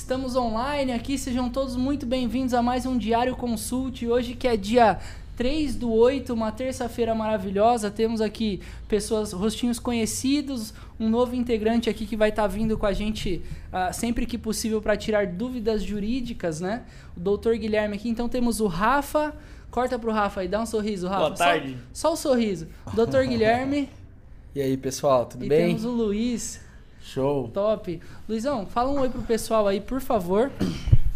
Estamos online aqui, sejam todos muito bem-vindos a mais um Diário Consult. Hoje que é dia 3 do 8, uma terça-feira maravilhosa. Temos aqui pessoas, rostinhos conhecidos, um novo integrante aqui que vai estar tá vindo com a gente uh, sempre que possível para tirar dúvidas jurídicas, né? O doutor Guilherme aqui. Então temos o Rafa. Corta pro Rafa aí, dá um sorriso, Rafa. Boa tarde. Só, só o sorriso. Doutor Guilherme. E aí, pessoal, tudo e bem? Temos o Luiz. Show. Top. Luizão, fala um oi pro pessoal aí, por favor.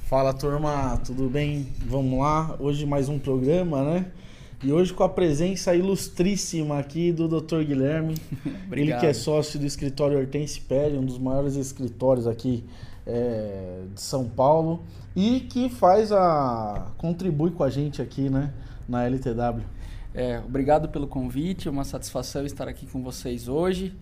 Fala turma, tudo bem? Vamos lá. Hoje mais um programa, né? E hoje com a presença ilustríssima aqui do Dr. Guilherme. Ele que é sócio do escritório Hortense Pérez, um dos maiores escritórios aqui é, de São Paulo. E que faz a. contribui com a gente aqui, né? Na LTW. É, obrigado pelo convite, é uma satisfação estar aqui com vocês hoje.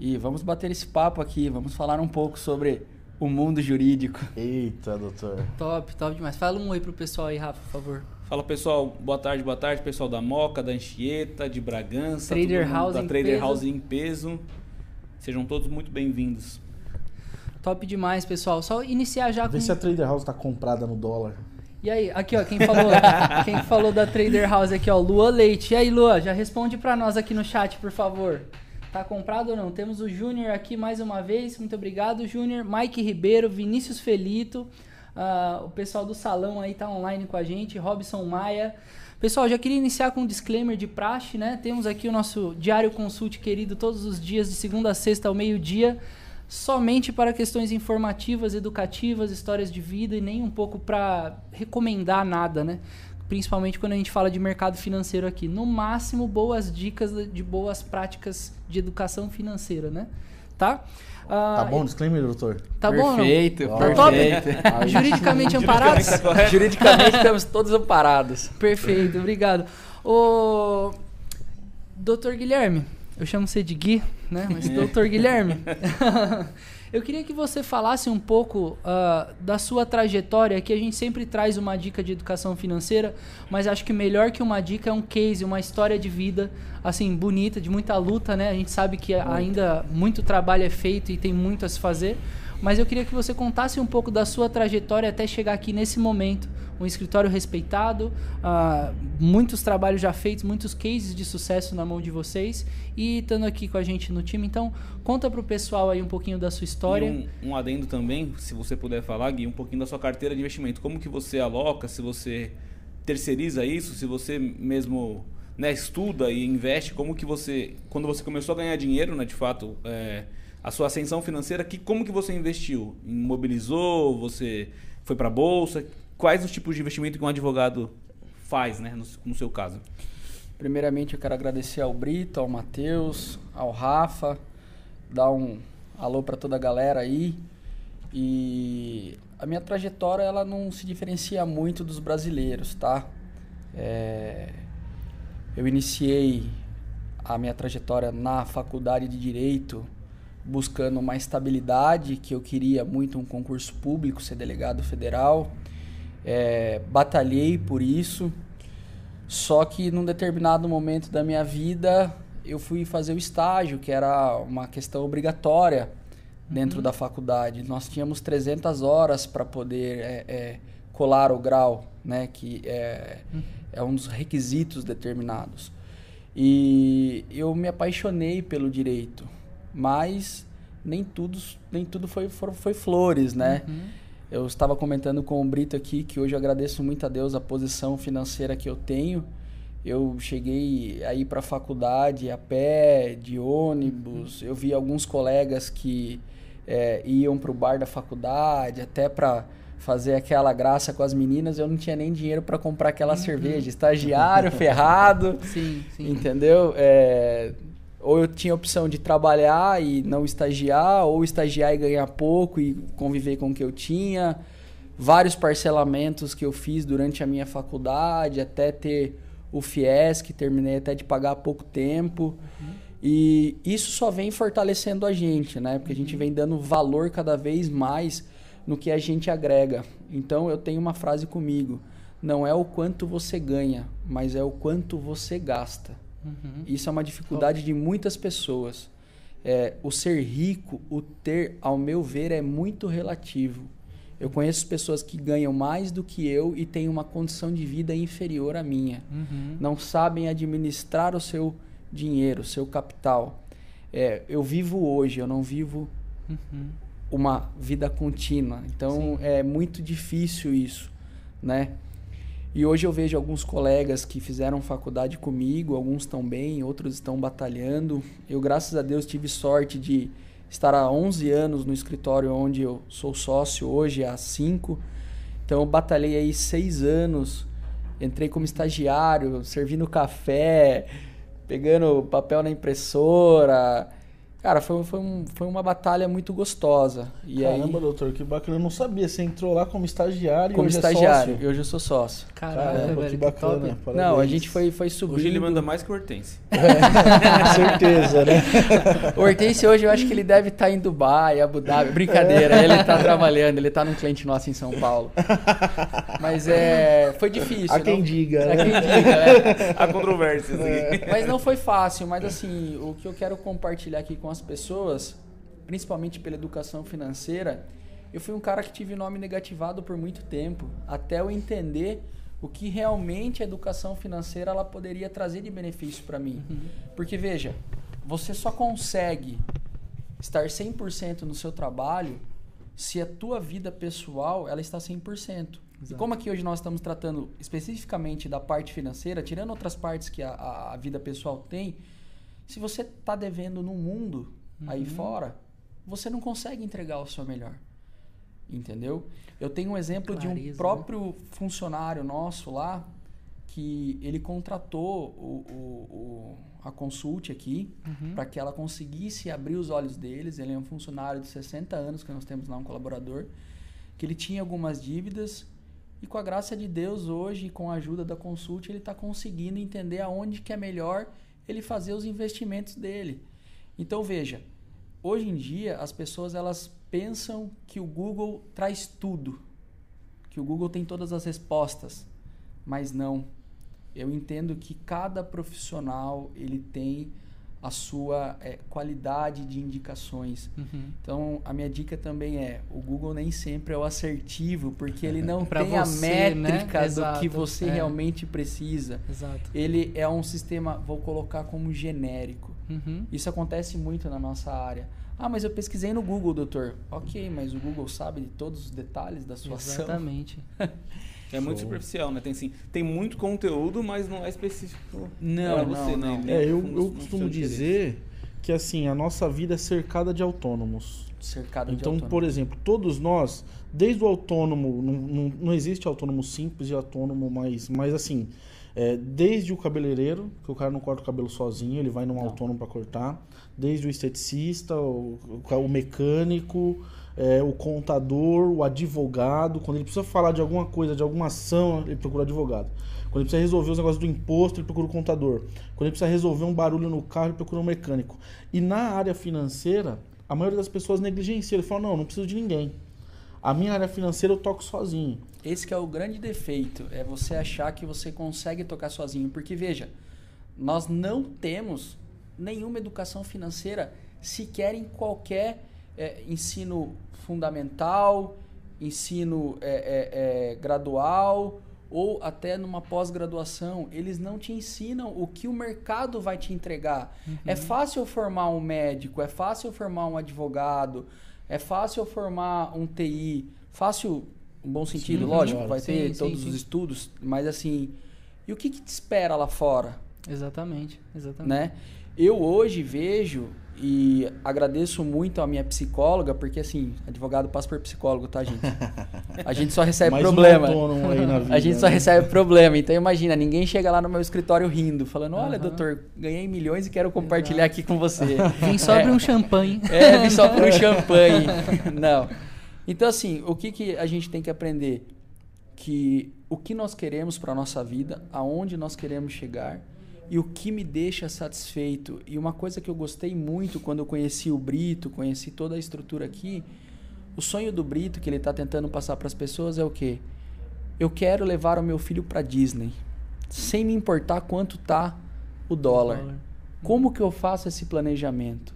E vamos bater esse papo aqui, vamos falar um pouco sobre o mundo jurídico. Eita, doutor. Top, top demais. Fala um oi pro pessoal aí, Rafa, por favor. Fala pessoal, boa tarde, boa tarde, pessoal da Moca, da Anchieta, de Bragança, Trader House da Trader peso. House em peso. Sejam todos muito bem-vindos. Top demais, pessoal. Só iniciar já Vê com se a Trader House tá comprada no dólar. E aí, aqui ó, quem falou, quem falou da Trader House aqui, ó, Lua Leite. E aí, Lua, já responde para nós aqui no chat, por favor. Tá comprado ou não? Temos o Júnior aqui mais uma vez. Muito obrigado, Júnior. Mike Ribeiro, Vinícius Felito. Uh, o pessoal do salão aí tá online com a gente. Robson Maia. Pessoal, já queria iniciar com um disclaimer de praxe, né? Temos aqui o nosso Diário Consult querido todos os dias, de segunda a sexta ao meio-dia, somente para questões informativas, educativas, histórias de vida e nem um pouco para recomendar nada, né? Principalmente quando a gente fala de mercado financeiro aqui. No máximo, boas dicas de boas práticas de educação financeira, né? Tá? Ah, tá bom, disclaimer, doutor? Tá perfeito, bom, não? Perfeito, perfeito. Juridicamente amparados? Juridicamente, Juridicamente estamos todos amparados. Perfeito, obrigado. O doutor Guilherme, eu chamo você de Gui, né? Mas doutor Guilherme... Eu queria que você falasse um pouco uh, da sua trajetória, que a gente sempre traz uma dica de educação financeira, mas acho que melhor que uma dica é um case, uma história de vida, assim, bonita, de muita luta, né? A gente sabe que ainda muito trabalho é feito e tem muito a se fazer, mas eu queria que você contasse um pouco da sua trajetória até chegar aqui nesse momento. Um escritório respeitado, uh, muitos trabalhos já feitos, muitos cases de sucesso na mão de vocês e estando aqui com a gente no time. Então, conta para o pessoal aí um pouquinho da sua história. Um, um adendo também, se você puder falar, Gui, um pouquinho da sua carteira de investimento. Como que você aloca, se você terceiriza isso, se você mesmo né, estuda e investe, como que você, quando você começou a ganhar dinheiro, né, de fato, é, a sua ascensão financeira, que, como que você investiu? Imobilizou? Você foi para bolsa? Quais os tipos de investimento que um advogado faz, né, no, no seu caso? Primeiramente, eu quero agradecer ao Brito, ao Matheus, ao Rafa, dar um alô para toda a galera aí. E a minha trajetória ela não se diferencia muito dos brasileiros, tá? É, eu iniciei a minha trajetória na faculdade de Direito buscando uma estabilidade, que eu queria muito um concurso público, ser delegado federal. É, batalhei por isso, só que num determinado momento da minha vida eu fui fazer o estágio, que era uma questão obrigatória dentro uhum. da faculdade. Nós tínhamos 300 horas para poder é, é, colar o grau, né, que é, uhum. é um dos requisitos determinados. E eu me apaixonei pelo direito mas nem tudo, nem tudo foi, foi, foi flores, né? Uhum. Eu estava comentando com o Brito aqui que hoje eu agradeço muito a Deus a posição financeira que eu tenho. Eu cheguei aí para a faculdade a pé, de ônibus. Uhum. Eu vi alguns colegas que é, iam para o bar da faculdade, até para fazer aquela graça com as meninas. Eu não tinha nem dinheiro para comprar aquela uhum. cerveja. Estagiário, ferrado. Sim, sim. Entendeu? É, ou eu tinha a opção de trabalhar e não estagiar, ou estagiar e ganhar pouco e conviver com o que eu tinha. Vários parcelamentos que eu fiz durante a minha faculdade, até ter o FIES, que terminei até de pagar há pouco tempo. Uhum. E isso só vem fortalecendo a gente, né? Porque a gente vem dando valor cada vez mais no que a gente agrega. Então eu tenho uma frase comigo: não é o quanto você ganha, mas é o quanto você gasta. Uhum. Isso é uma dificuldade de muitas pessoas. É, o ser rico, o ter, ao meu ver, é muito relativo. Eu conheço pessoas que ganham mais do que eu e têm uma condição de vida inferior à minha. Uhum. Não sabem administrar o seu dinheiro, o seu capital. É, eu vivo hoje, eu não vivo Uhum. uma vida contínua. Então Sim. é muito difícil isso, né? E hoje eu vejo alguns colegas que fizeram faculdade comigo, alguns estão bem, outros estão batalhando. Eu, graças a Deus, tive sorte de estar há 11 anos no escritório onde eu sou sócio hoje, há 5. Então eu batalhei aí 6 anos, entrei como estagiário, servindo café, pegando papel na impressora. Cara, foi, foi, um- foi uma batalha muito gostosa. E aí, Caramba, doutor, que bacana. Eu não sabia. Você entrou lá como estagiário como e hoje estagiário, é sócio. hoje eu sou sócio. Caraca, Caramba, velho, que que bacana. Parabéns. Não, a gente foi, foi subindo. Hoje ele manda mais que o Hortense. Com certeza, né? O Hortense hoje eu acho que ele deve estar em Dubai, Abu Dhabi. Brincadeira, ele tá trabalhando, ele tá num cliente nosso em São Paulo. Mas é. Foi difícil. Há quem não- diga, Há né? quem diga, né? Há controvérsias aqui. Mas não foi fácil, mas assim, o que eu quero compartilhar aqui com as pessoas, principalmente pela educação financeira, eu fui um cara que tive nome negativado por muito tempo, até eu entender o que realmente a educação financeira ela poderia trazer de benefício para mim. Porque veja, você só consegue estar 100% no seu trabalho se a tua vida pessoal ela está 100%. E Exato. como aqui hoje nós estamos tratando especificamente da parte financeira, tirando outras partes que a, a, a vida pessoal tem, se você está devendo no mundo aí fora, você não consegue entregar o seu melhor. Entendeu? Eu tenho um exemplo de Clareza, um né? próprio funcionário nosso lá que ele contratou o, o- o- a consulte aqui Uhum. para que ela conseguisse abrir os olhos deles. Ele é um funcionário de 60 anos que nós temos lá, um colaborador, que ele tinha algumas dívidas e com a graça de Deus hoje, com a ajuda da consulte, ele está conseguindo entender aonde que é melhor ele fazer os investimentos dele. Então veja, hoje em dia as pessoas elas pensam que o Google traz tudo, que o Google tem todas as respostas, mas não. Eu entendo que cada profissional ele tem a sua eh, qualidade de indicações. Uhum. Então, a minha dica também é: o Google nem sempre é o assertivo, porque ele não tem a você, né? métrica do Exato, que você é. realmente precisa. Exato. Ele é um sistema, vou colocar como genérico. Uhum. Isso acontece muito na nossa área. Ah, mas eu pesquisei no Google, doutor. Ok, mas o Google sabe de todos os detalhes da sua ação. Exatamente. É muito Show. superficial, né? Tem, assim, tem muito conteúdo, mas não é específico Não, você, não. né? É, eu, eu costumo interesse. dizer que assim, a nossa vida é cercada de autônomos. Cercado de Então, autônomo. por exemplo, todos nós, desde o autônomo, não, não, não existe autônomo simples e autônomo mais, mas assim, é, desde o cabeleireiro, que o cara não corta o cabelo sozinho, ele vai num Não. autônomo para cortar, desde o esteticista, o, o mecânico, é, o contador, o advogado, quando ele precisa falar de alguma coisa, de alguma ação, ele procura advogado. Quando ele precisa resolver os negócios do imposto, ele procura o contador. Quando ele precisa resolver um barulho no carro, ele procura um mecânico. E na área financeira, a maioria das pessoas negligencia. Ele fala, não, não preciso de ninguém. A minha área financeira eu toco sozinho. Esse é o grande defeito, é você achar que você consegue tocar sozinho. Porque, veja, nós não temos nenhuma educação financeira sequer em qualquer é, ensino fundamental, ensino é, é, é, gradual ou até numa pós-graduação. Eles não te ensinam o que o mercado vai te entregar. É fácil formar um médico, é fácil formar um advogado, é fácil formar um TI. Fácil, um bom sentido, Sim, lógico, vai ter Sim, todos os estudos, mas assim, e o que, que te espera lá fora? Exatamente. Exatamente. né? Eu hoje vejo e agradeço muito a minha psicóloga, porque assim, advogado passa por psicólogo, tá, gente? A gente só recebe Mais problema. um aí na vida. A gente só né? recebe problema. Então imagina, ninguém chega lá no meu escritório rindo, falando: "Olha, Aham. doutor, ganhei milhões e quero compartilhar aqui com você". Vim só É. um champanhe. É, vim só por um champanhe. Não. Então, assim, o que, que a gente tem que aprender? Que o que nós queremos para nossa vida, aonde nós queremos chegar e o que me deixa satisfeito. E uma coisa que eu gostei muito quando eu conheci o Brito, conheci toda a estrutura aqui, o sonho do Brito que ele está tentando passar para as pessoas é o quê? Eu quero levar o meu filho para Disney, sem me importar quanto tá o dólar. Como que eu faço esse planejamento?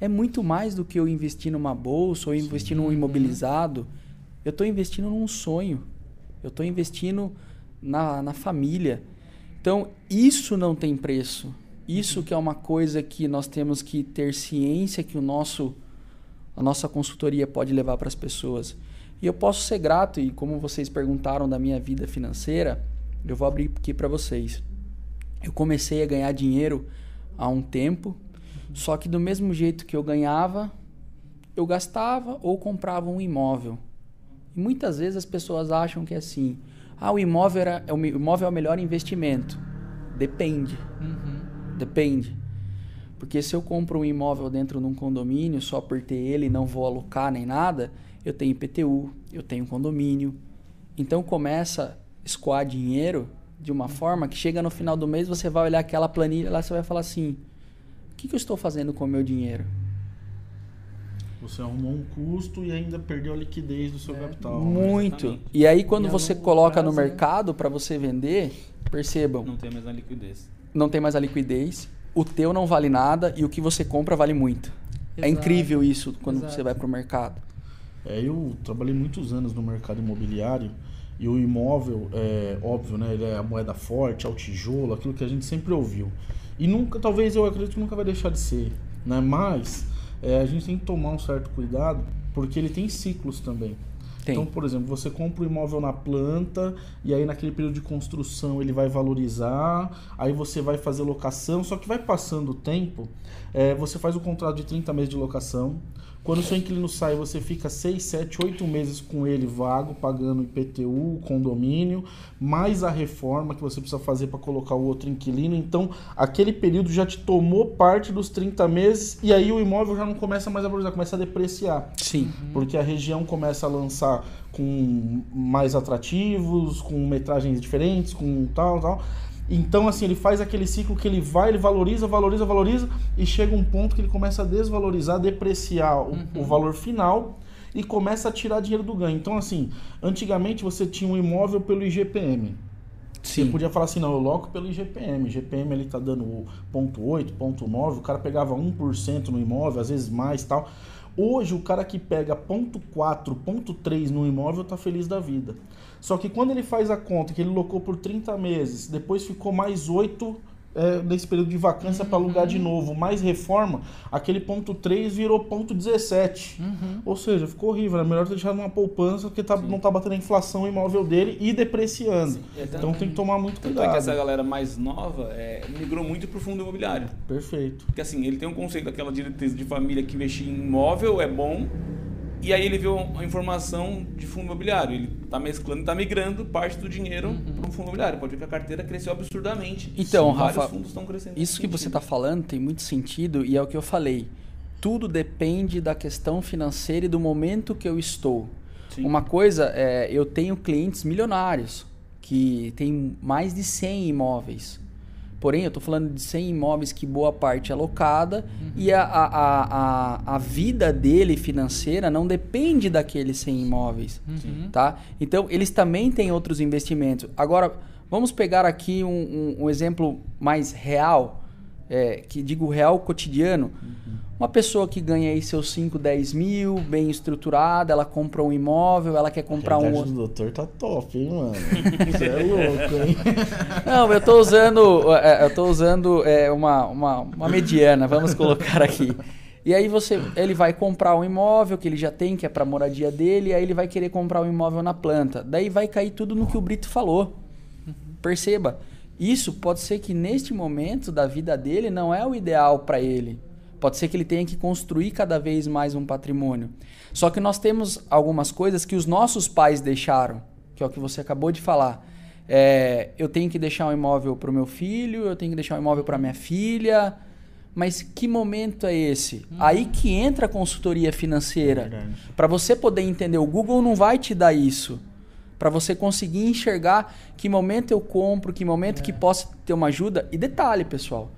É muito mais do que eu investir numa bolsa ou investir num imobilizado. Eu estou investindo num sonho. Eu estou investindo na, na família. Então, isso não tem preço. Isso que é uma coisa que nós temos que ter ciência que o nosso a nossa consultoria pode levar para as pessoas. E eu posso ser grato e como vocês perguntaram da minha vida financeira, eu vou abrir aqui para vocês. Eu comecei a ganhar dinheiro há um tempo, só que do mesmo jeito que eu ganhava, eu gastava ou comprava um imóvel. E muitas vezes as pessoas acham que é assim: ah, o imóvel, era, o imóvel é o melhor investimento. Depende. Uhum. Depende. Porque se eu compro um imóvel dentro de um condomínio só por ter ele e não vou alocar nem nada, eu tenho IPTU, eu tenho condomínio. Então começa a escoar dinheiro de uma forma que chega no final do mês, você vai olhar aquela planilha lá, você vai falar assim: o que, que eu estou fazendo com o meu dinheiro? Você arrumou um custo e ainda perdeu a liquidez do seu é, capital. Muito. Exatamente. E aí quando e você coloca prazo, no né? mercado para você vender, percebam. Não tem mais a liquidez. Não tem mais a liquidez. O teu não vale nada e o que você compra vale muito. É Exato. É incrível isso quando Exato. você vai para o mercado. É, eu trabalhei muitos anos no mercado imobiliário e o imóvel, é óbvio, né? Ele é a moeda forte, é o tijolo, aquilo que a gente sempre ouviu. E nunca, talvez eu acredito que nunca vai deixar de ser, né? Mas é, a gente tem que tomar um certo cuidado, porque ele tem ciclos também. Tem. Então, por exemplo, você compra o imóvel na planta e aí naquele período de construção ele vai valorizar, aí você vai fazer locação, só que vai passando o tempo, é, você faz o contrato de 30 meses de locação, quando o seu inquilino sai, você fica 6, 7, 8 meses com ele vago, pagando IPTU, condomínio, mais a reforma que você precisa fazer para colocar o outro inquilino. Então, aquele período já te tomou parte dos 30 meses e aí o imóvel já não começa mais a valorizar, começa a depreciar. Sim. Porque a região começa a lançar com mais atrativos, com metragens diferentes, com tal, tal. Então, assim, ele faz aquele ciclo que ele vai, ele valoriza, valoriza, valoriza, e chega um ponto que ele começa a desvalorizar, depreciar o, uhum. o valor final e começa a tirar dinheiro do ganho. Então, assim, antigamente você tinha um imóvel pelo IGPM. Sim. Você podia falar assim, não, eu loco pelo IGPM. IGPM ele tá dando ponto .8, ponto .9, o cara pegava 1% no imóvel, às vezes mais tal. Hoje o cara que pega ponto .4, ponto .3 no imóvel tá feliz da vida. Só que quando ele faz a conta que ele locou por 30 meses, depois ficou mais 8 é, nesse período de vacância uhum. para alugar de novo, mais reforma, aquele ponto 3 virou ponto 17. Uhum. Ou seja, ficou horrível. É melhor ter deixado uma poupança porque tá, não tá batendo a inflação o imóvel dele e depreciando. Sim, então tem que tomar muito cuidado. Tanto é que essa galera mais nova é, migrou muito pro fundo imobiliário. Perfeito. Porque assim, ele tem um conceito daquela diretriz de família que investir em imóvel é bom, e aí ele viu a informação de fundo imobiliário. Ele está mesclando, está migrando parte do dinheiro uhum. para o fundo imobiliário. Pode ver que a carteira cresceu absurdamente. Então, Sim, Rafa, fundos estão crescendo. Isso que você está falando tem muito sentido e é o que eu falei. Tudo depende da questão financeira e do momento que eu estou. Sim. Uma coisa, é, eu tenho clientes milionários que têm mais de 100 imóveis. Porém, eu estou falando de 100 imóveis que boa parte é alocada uhum. e a, a, a, a vida dele financeira não depende daqueles 100 imóveis. Uhum. Tá? Então, eles também têm outros investimentos. Agora, vamos pegar aqui um, um, um exemplo mais real, é, que digo real cotidiano. Uhum. Uma pessoa que ganha aí seus 5, 10 mil, bem estruturada, ela compra um imóvel, ela quer comprar um. O doutor tá top, hein, mano? Você é louco, hein? Não, eu tô usando. É, eu tô usando é, uma, uma, uma mediana, vamos colocar aqui. E aí você, ele vai comprar um imóvel que ele já tem, que é para moradia dele, e aí ele vai querer comprar um imóvel na planta. Daí vai cair tudo no que o Brito falou. Perceba, isso pode ser que neste momento da vida dele não é o ideal para ele. Pode ser que ele tenha que construir cada vez mais um patrimônio. Só que nós temos algumas coisas que os nossos pais deixaram, que é o que você acabou de falar. É, eu tenho que deixar um imóvel para o meu filho, eu tenho que deixar um imóvel para minha filha. Mas que momento é esse? Hum. Aí que entra a consultoria financeira. É para você poder entender, o Google não vai te dar isso. Para você conseguir enxergar que momento eu compro, que momento é. que possa ter uma ajuda. E detalhe, pessoal,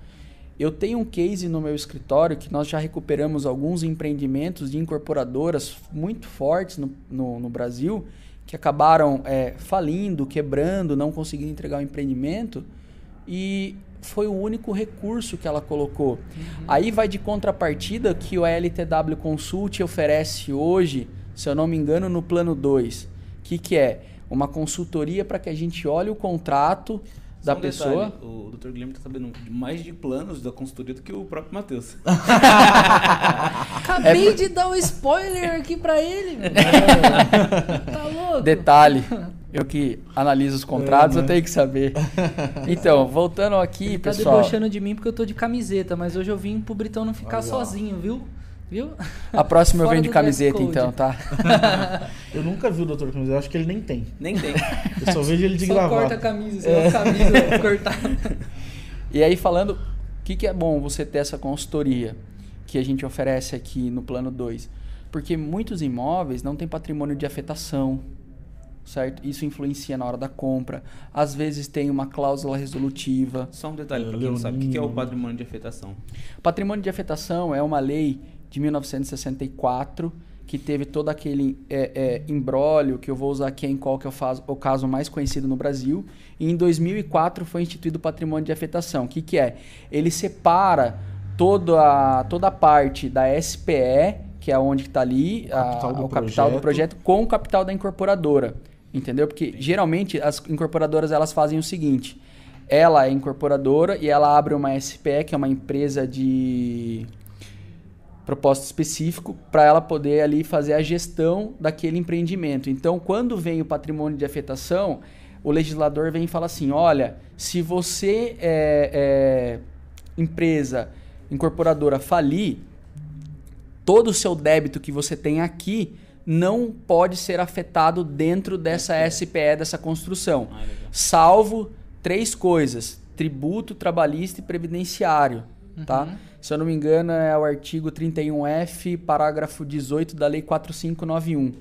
eu tenho um case no meu escritório que nós já recuperamos alguns empreendimentos de incorporadoras muito fortes no, no, no Brasil que acabaram é, falindo, quebrando, não conseguindo entregar o empreendimento e foi o único recurso que ela colocou. Uhum. Aí vai de contrapartida que o LTW Consult oferece hoje se eu não me engano, no plano 2. O que, que é? Uma consultoria para que a gente olhe o contrato da um pessoa. Detalhe, o Dr. Guilherme está sabendo mais de planos da consultoria do que o próprio Matheus. Acabei é... de dar um spoiler aqui para ele. tá louco? Detalhe. Eu que analiso os contratos, é, né? eu tenho que saber. Então, voltando aqui, Ele pessoal. Tá debochando de mim porque eu tô de camiseta, mas hoje eu vim pro Britão não ficar Olha. sozinho, viu? Viu? A próxima eu venho de camiseta, então, tá? eu nunca vi o Dr. Camiseta, eu acho que ele nem tem. Nem tem. Eu só vejo ele de só gravar. corta a camisa, é. a camisa cortada. E aí, falando, o que, que é bom você ter essa consultoria que a gente oferece aqui no plano 2? Porque muitos imóveis não têm patrimônio de afetação, certo? Isso influencia na hora da compra. Às vezes tem uma cláusula resolutiva. Só um detalhe para quem não sabe, o que é o patrimônio de afetação? Patrimônio de afetação é uma lei de 1964, que teve todo aquele é, é, embrólio, que eu vou usar aqui em qual que é o, o caso mais conhecido no Brasil. E em 2004 foi instituído o patrimônio de afetação. O que, que é? Ele separa toda a, toda a parte da SPE, que é onde está ali, o, capital, a, do o capital do projeto, com o capital da incorporadora. Entendeu? Porque geralmente as incorporadoras elas fazem o seguinte: ela é incorporadora e ela abre uma SPE, que é uma empresa de propósito específico para ela poder ali fazer a gestão daquele empreendimento. Então, quando vem o patrimônio de afetação, o legislador vem e fala assim: olha, se você é, é empresa incorporadora falir, todo o seu débito que você tem aqui não pode ser afetado dentro dessa SPE, dessa construção, ah, salvo três coisas: tributo, trabalhista e previdenciário, tá? uhum. tá? Se eu não me engano, é o artigo 31F, parágrafo 18 da Lei 4591,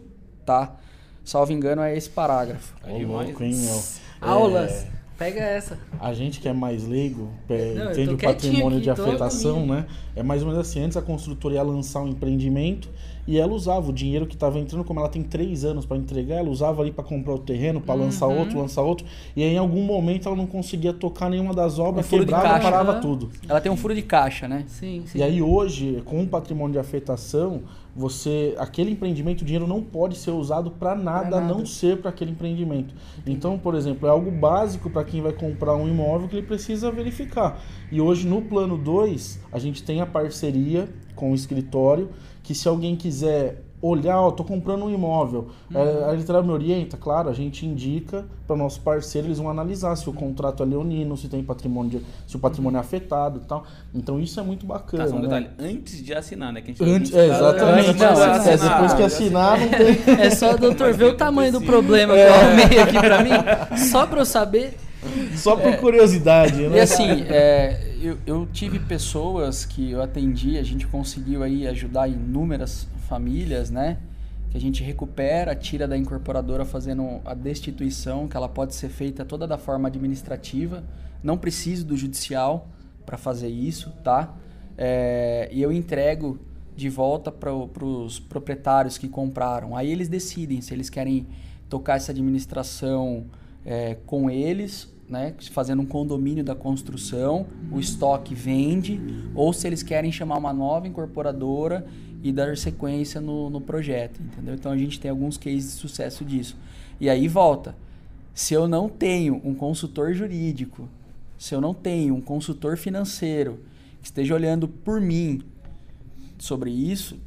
tá? Salvo engano, é esse parágrafo. Ô, louco, hein, meu? Aulas. É... Pega essa. A gente que é mais leigo, não, entende o patrimônio aqui, de afetação, né? É mais ou menos assim, antes a construtora ia lançar um empreendimento e ela usava o dinheiro que estava entrando, como ela tem três anos para entregar, ela usava ali para comprar o terreno, para uhum. lançar outro, lançar outro. E aí, em algum momento ela não conseguia tocar nenhuma das obras, um quebrava, caixa, parava né? tudo. Ela tem um furo de caixa, né? Sim, sim. E aí hoje, com o patrimônio de afetação, você aquele empreendimento, o dinheiro não pode ser usado para nada, nada, a não ser para aquele empreendimento. Então, por exemplo, é algo básico para quem vai comprar um imóvel que ele precisa verificar. E hoje no plano 2, a gente tem a parceria com o escritório que se alguém quiser olhar, ó, tô comprando um imóvel, uhum. é, a literal me orienta, claro, a gente indica para nosso parceiro, eles vão analisar se o contrato é leonino, se tem patrimônio, de, se o patrimônio é afetado e tal. Então isso é muito bacana. Tá, só um né? detalhe, antes de assinar, né? Que a gente antes, é, exatamente. Não, não, é, depois que assinar, não tem. É só doutor ver o tamanho do problema que eu arrumei aqui para mim, só para eu saber. Só por curiosidade, né? E assim, é, eu, eu tive pessoas que eu atendi, a gente conseguiu aí ajudar inúmeras famílias, né? Que a gente recupera, tira da incorporadora fazendo a destituição, que ela pode ser feita toda da forma administrativa. Não preciso do judicial para fazer isso, tá? É, e eu entrego de volta para os proprietários que compraram. Aí eles decidem se eles querem tocar essa administração é, com eles né, fazendo um condomínio da construção, o estoque vende, ou se eles querem chamar uma nova incorporadora e dar sequência no, no projeto, entendeu? Então a gente tem alguns cases de sucesso disso. E aí volta. Se eu não tenho um consultor jurídico, se eu não tenho um consultor financeiro que esteja olhando por mim sobre isso,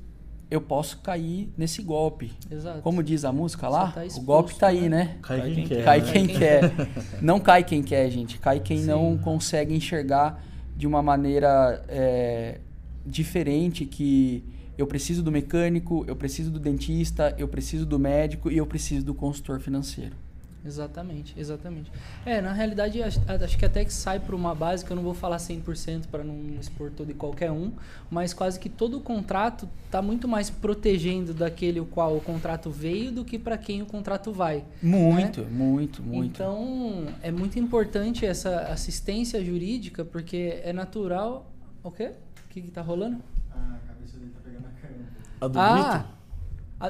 eu posso cair nesse golpe. Exato. Como diz a música lá, tá exposto, o golpe tá aí, né? Cai, cai quem, quer. Cai né? quem quer. Não cai quem quer, gente. Cai quem Sim. não consegue enxergar de uma maneira é, diferente que eu preciso do mecânico, eu preciso do dentista, eu preciso do médico e eu preciso do consultor financeiro. Exatamente, exatamente. É, na realidade, acho, acho que até que sai por uma base, que eu não vou falar 100% para não expor todo e qualquer um, mas quase que todo o contrato está muito mais protegendo daquele o qual o contrato veio do que para quem o contrato vai. Muito, né? muito, muito. Então, é muito importante essa assistência jurídica, porque é natural... O quê? O que está rolando? A cabeça dele tá pegando a câmera. A do ah, Brito?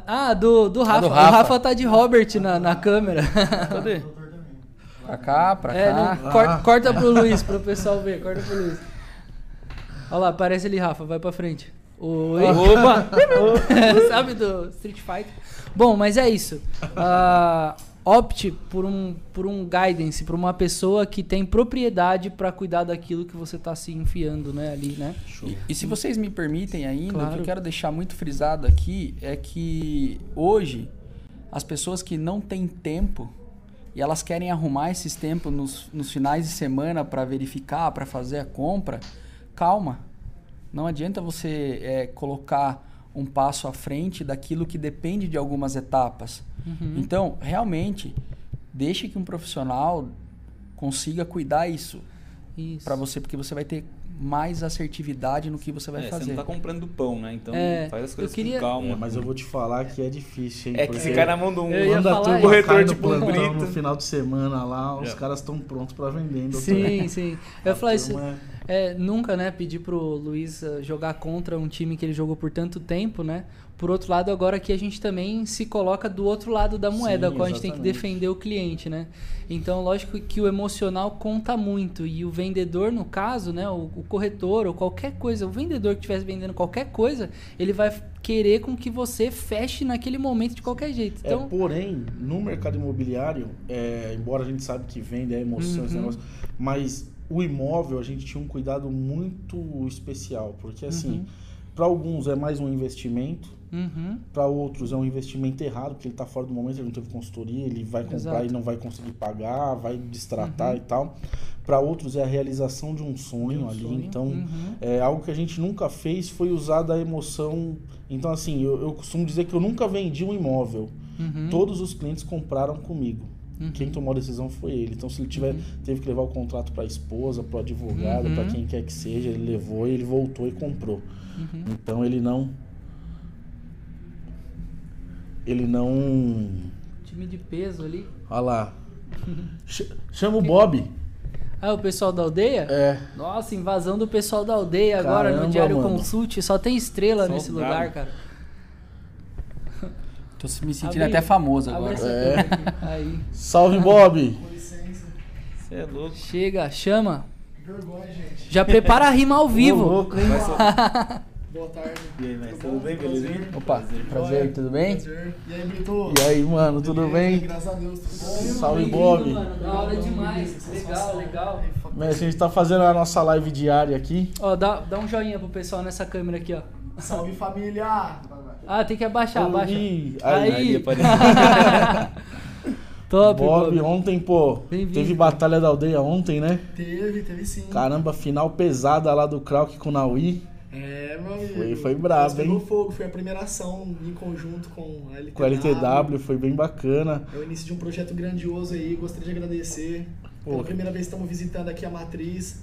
Ah, do, do, Rafa. do Rafa. O Rafa tá de Robert na, na câmera. Cadê? Pra cá, pra é, cá. Não, corta, corta pro Luiz, pro pessoal ver. Corta pro Luiz. Olha lá, aparece ali, Rafa. Vai pra frente. Oi. Opa! Sabe do Street Fighter? Bom, mas é isso. Uh, opte por um, por um guidance, por uma pessoa que tem propriedade para cuidar daquilo que você está se enfiando, né, ali, né? E, e, se vocês me permitem ainda, Claro. o que eu quero deixar muito frisado aqui é que hoje as pessoas que não têm tempo e elas querem arrumar esses tempos nos, nos finais de semana para verificar, para fazer a compra, calma. Não adianta você é, colocar um passo à frente daquilo que depende de algumas etapas. Uhum. Então, realmente, deixe que um profissional consiga cuidar isso Isso. para você, porque você vai ter mais assertividade no que você vai É, fazer. Você não tá comprando pão, né? Então É, faz as eu coisas queria- com calma. É, mas eu vou te falar que é difícil, hein? É que porque esse cara manda um. Eu ia Quando a falar turma isso. Corretor cai no tipo um plantão no final de semana lá, os É. caras estão prontos pra vender. doutor. Sim, sim. Eu falar isso. É, nunca, né, pedir pro Luiz eh, jogar contra um time que ele jogou por tanto tempo, né? Por outro lado, agora aqui a gente também se coloca do outro lado da moeda, Sim, qual a gente tem que defender o cliente, né? Então, lógico que o emocional conta muito e o vendedor, no caso, né, o, o corretor ou qualquer coisa, o vendedor que estivesse vendendo qualquer coisa, ele vai querer com que você feche naquele momento de qualquer jeito. É, Então, porém, no mercado imobiliário, é, embora a gente sabe que vende a emoção, esse Uhum. negócio, mas o imóvel a gente tinha um cuidado muito especial, porque assim, Uhum. para alguns é mais um investimento, uhum, para outros é um investimento errado, porque ele está fora do momento, ele não teve consultoria, ele vai comprar Exato. e não vai conseguir pagar, vai destratar Uhum. e tal. Para outros é a realização de um sonho De um ali, sonho. então uhum. é, algo que a gente nunca fez foi usar da emoção. Então, assim, eu, eu costumo dizer que eu nunca vendi um imóvel. Uhum. Todos os clientes compraram comigo. Uhum. Quem tomou a decisão foi ele. Então, se ele tiver, teve que levar o contrato para a esposa, para o advogado, Uhum. para quem quer que seja, ele levou e ele voltou e comprou. Uhum. Então, ele não. Ele não. Time de peso ali. Olha lá. Ch- Chama o Bob. Ah, o pessoal da aldeia? É. Nossa, invasão do pessoal da aldeia agora Caramba, no Diário mano. Consult. Só tem estrela nesse Soldado. lugar, cara. Tô me sentindo Abre- até famoso agora. É. Aí. Salve, Bob. Com licença. Você é louco. Chega, chama. Vergonha, gente. Já prepara a rima ao vivo. louco, Boa tarde. E aí, mestre, Tudo bem, Prazer. belezinha? Opa, prazer, tudo bem? Prazer. E aí, Brito? E aí, mano, tudo Beleza? bem? Graças a Deus, tudo bom? Salve, Bob. Da hora demais. Legal, legal. Mestre, a gente tá fazendo a nossa live diária aqui. Ó, dá, dá um joinha pro pessoal nessa câmera aqui, ó. Salve, família! Ah, tem que abaixar, abaixa. Ih, Aí. Aí apareceu. Top, Bob, Bob. ontem, pô, teve Batalha da Aldeia ontem, né? Teve, teve sim. Caramba, final pesada lá do Krauk com o Naui. É, meu amigo. Foi- foi brabo, pegou hein? fogo, foi a primeira ação em conjunto com a LTW. Com a LTW, foi bem bacana. É o início de um projeto grandioso aí, gostaria de agradecer. Pela Pô. primeira vez que estamos visitando aqui a Matriz.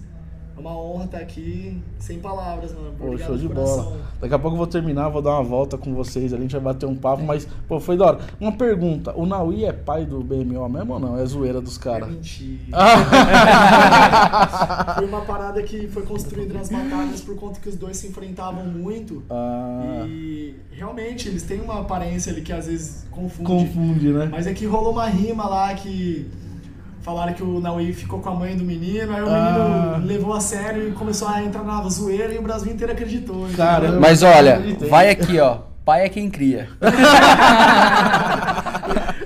É uma honra estar aqui, sem palavras, mano. Pô, show de bola. Daqui a pouco eu vou terminar, vou dar uma volta com vocês ali, a gente vai bater um papo, mas, pô, foi da hora. Uma pergunta, o Naui é pai do BMO mesmo ou não? É zoeira dos É caras? mentira. Ah. foi uma parada que foi construída nas batalhas por conta que os dois se enfrentavam muito. Ah, E realmente eles têm uma aparência ali que às vezes confunde. confunde, né? Mas é que rolou uma rima lá que falaram que o Naui ficou com a mãe do menino, aí o Ah. menino levou a sério e começou a entrar na zoeira e o Brasil inteiro acreditou. Caramba. Mas olha, vai aqui, ó. Pai é quem cria.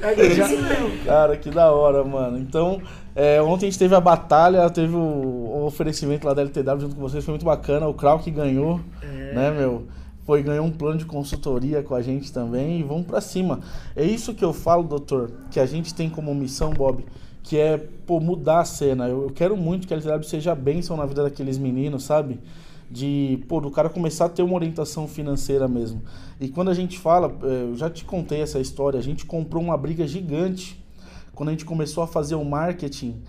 É mesmo. Cara, que da hora, mano. Então, é, ontem a gente teve a batalha, teve o, o oferecimento lá da LTW junto com vocês, foi muito bacana. O Krauk ganhou, É. né, meu? Foi, ganhou um plano de consultoria com a gente também e vamos pra cima. É isso que eu falo, doutor, que a gente tem como missão, Bob, que é, pô, mudar a cena. Eu, quero muito que a LTW seja bênção na vida daqueles meninos, sabe? De, pô, do cara começar a ter uma orientação financeira mesmo. E quando a gente fala, eh, eu já te contei essa história, a gente comprou uma briga gigante quando a gente começou a fazer o marketing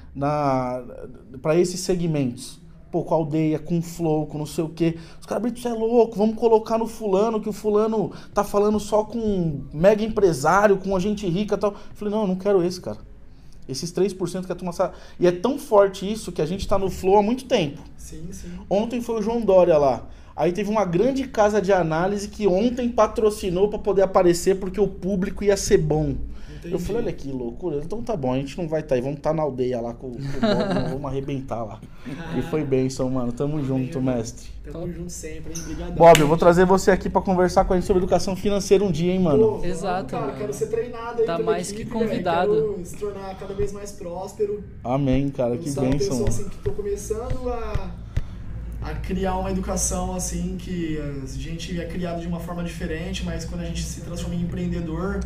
para esses segmentos. Pô, com a aldeia, com o flow, com não sei o quê. Os caras, Brito, você é louco, vamos colocar no fulano, que o fulano tá falando só com um mega empresário, com gente rica e tal. Eu falei, não, eu não quero esse, cara. Esses 3% que a turma sabe. E é tão forte isso que a gente tá no flow há muito tempo. Sim, sim. Ontem foi o João Dória lá. Aí teve uma grande casa de análise que ontem patrocinou para poder aparecer porque o público ia ser bom. Eu falei, olha que loucura. Então tá bom, a gente não vai estar tá aí, vamos estar tá na aldeia lá com, com o Bob, vamos arrebentar lá. E foi bênção, mano. Tamo junto, mestre. Tamo junto sempre, hein? Obrigadão. Bob, eu vou trazer você aqui pra conversar com a gente sobre educação financeira um dia, hein, mano? Pô, Exato, Cara, mano. quero ser treinado aí Tá mais equipe, que convidado. Quero se tornar cada vez mais próspero. Amém, cara, Eu que bênção, pessoa mano. assim que tô começando a, a criar uma educação assim que a gente é criado de uma forma diferente, mas quando a gente se transforma em empreendedor,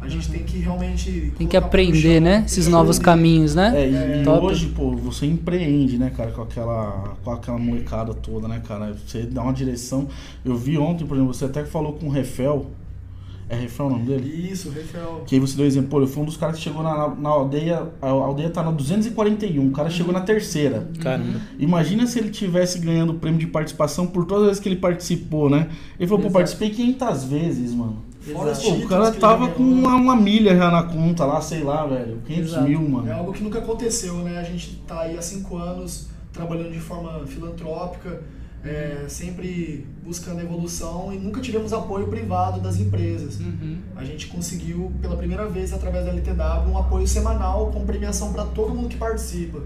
a gente tem que realmente Tem que aprender, né? tem Esses novos caminhos, né? É, e, Top. hoje, pô, você empreende, né, cara, com aquela, com aquela molecada toda, né, cara? Você dá uma direção. Eu vi ontem, por exemplo, você até falou com o Refel. É Refel o nome dele? Isso, Rafael. Que aí você deu exemplo, pô, eu fui um dos caras que chegou na, na aldeia, a aldeia tá na 241, o cara chegou na terceira. Caramba. Imagina se ele tivesse ganhando o prêmio de participação por todas as vezes que ele participou, né? Ele falou, pô, Exato. participei 500 vezes, mano. Fora Exato. O cara tava com uma, uma milha já na conta lá, sei lá, velho. 500 Exato. mil, É mano. algo que nunca aconteceu, né? A gente tá aí há cinco anos trabalhando de forma filantrópica, é, sempre buscando evolução e nunca tivemos apoio privado das empresas. Uhum. A gente conseguiu pela primeira vez através da LTW um apoio semanal com premiação para todo mundo que participa.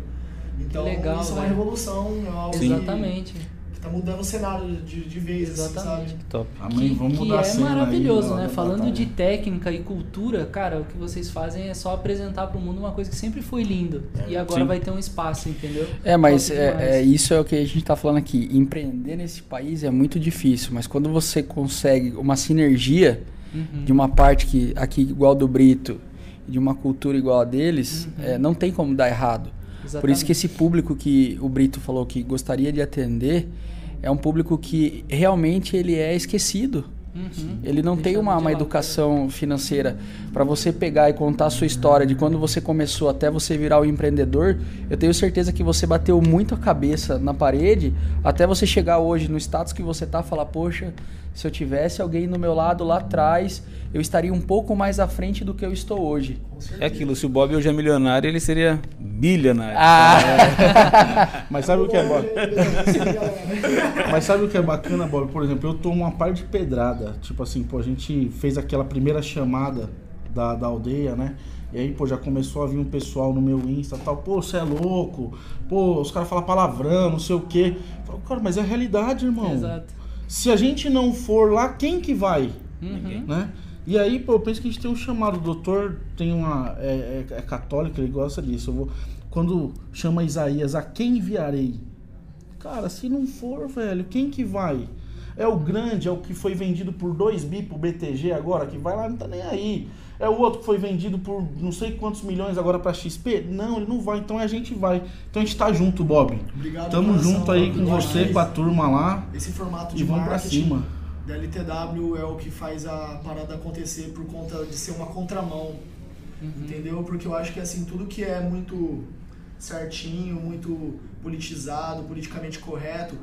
Então legal, isso é uma revolução, é algo Exatamente. que está mudando o cenário de, de vez, assim, Exatamente. sabe? Top. Amém, Que, vamos que mudar a é cena aí, maravilhoso, ó, né? Falando batalha. de técnica e cultura, cara, o que vocês fazem é só apresentar pro mundo uma coisa que sempre foi lindo. e agora sim. vai ter um espaço, entendeu? É, mas é, é, isso é o que a gente tá falando aqui. Empreender nesse país é muito difícil, mas quando você consegue uma sinergia Uhum. de uma parte que aqui igual do Brito e de uma cultura igual a deles, Uhum. é, não tem como dar errado. Por isso que esse público que o Brito falou que gostaria de atender é um público que realmente ele é esquecido. Uhum. Ele não tem uma, uma educação financeira para você pegar e contar a sua história de quando você começou até você virar o empreendedor. Eu tenho certeza que você bateu muito a cabeça na parede até você chegar hoje no status que você tá, falar, poxa, se eu tivesse alguém no meu lado lá atrás, eu estaria um pouco mais à frente do que eu estou hoje. É aquilo, se o Bob hoje é milionário, ele seria bilionário. Ah, Mas sabe o que é bom? Mas sabe o que é bacana, Bob? Por exemplo, eu tomo uma par de pedrada. Tipo assim, pô, a gente fez aquela primeira chamada da, da aldeia, né? E aí, pô, já começou a vir um pessoal no meu Insta tal. Pô, você é louco. Pô, os caras falam palavrão, não sei o quê. Eu falo, cara, mas é a realidade, irmão. Exato. Se a gente não for lá, quem que vai? Uhum. né? E aí, pô, eu penso que a gente tem um chamado. O doutor tem uma. É, é- é católico, ele gosta disso. Eu vou, quando chama Isaías, a quem enviarei? Cara, se não for, velho, quem que vai? É o grande, é o que foi vendido por 2 bi pro BTG agora, que vai lá, não tá nem aí. É o outro que foi vendido por não sei quantos milhões agora pra XP? Não, ele não vai, então a gente vai. Então a gente tá junto, Bob. Obrigado, Tamo junto aí Bob. com você, com a turma lá. Esse formato E de vamos pra marketing cima. da LTW é o que faz a parada acontecer por conta de ser uma contramão. Entendeu? Porque eu acho que assim, tudo que é muito certinho, muito politizado, politicamente correto,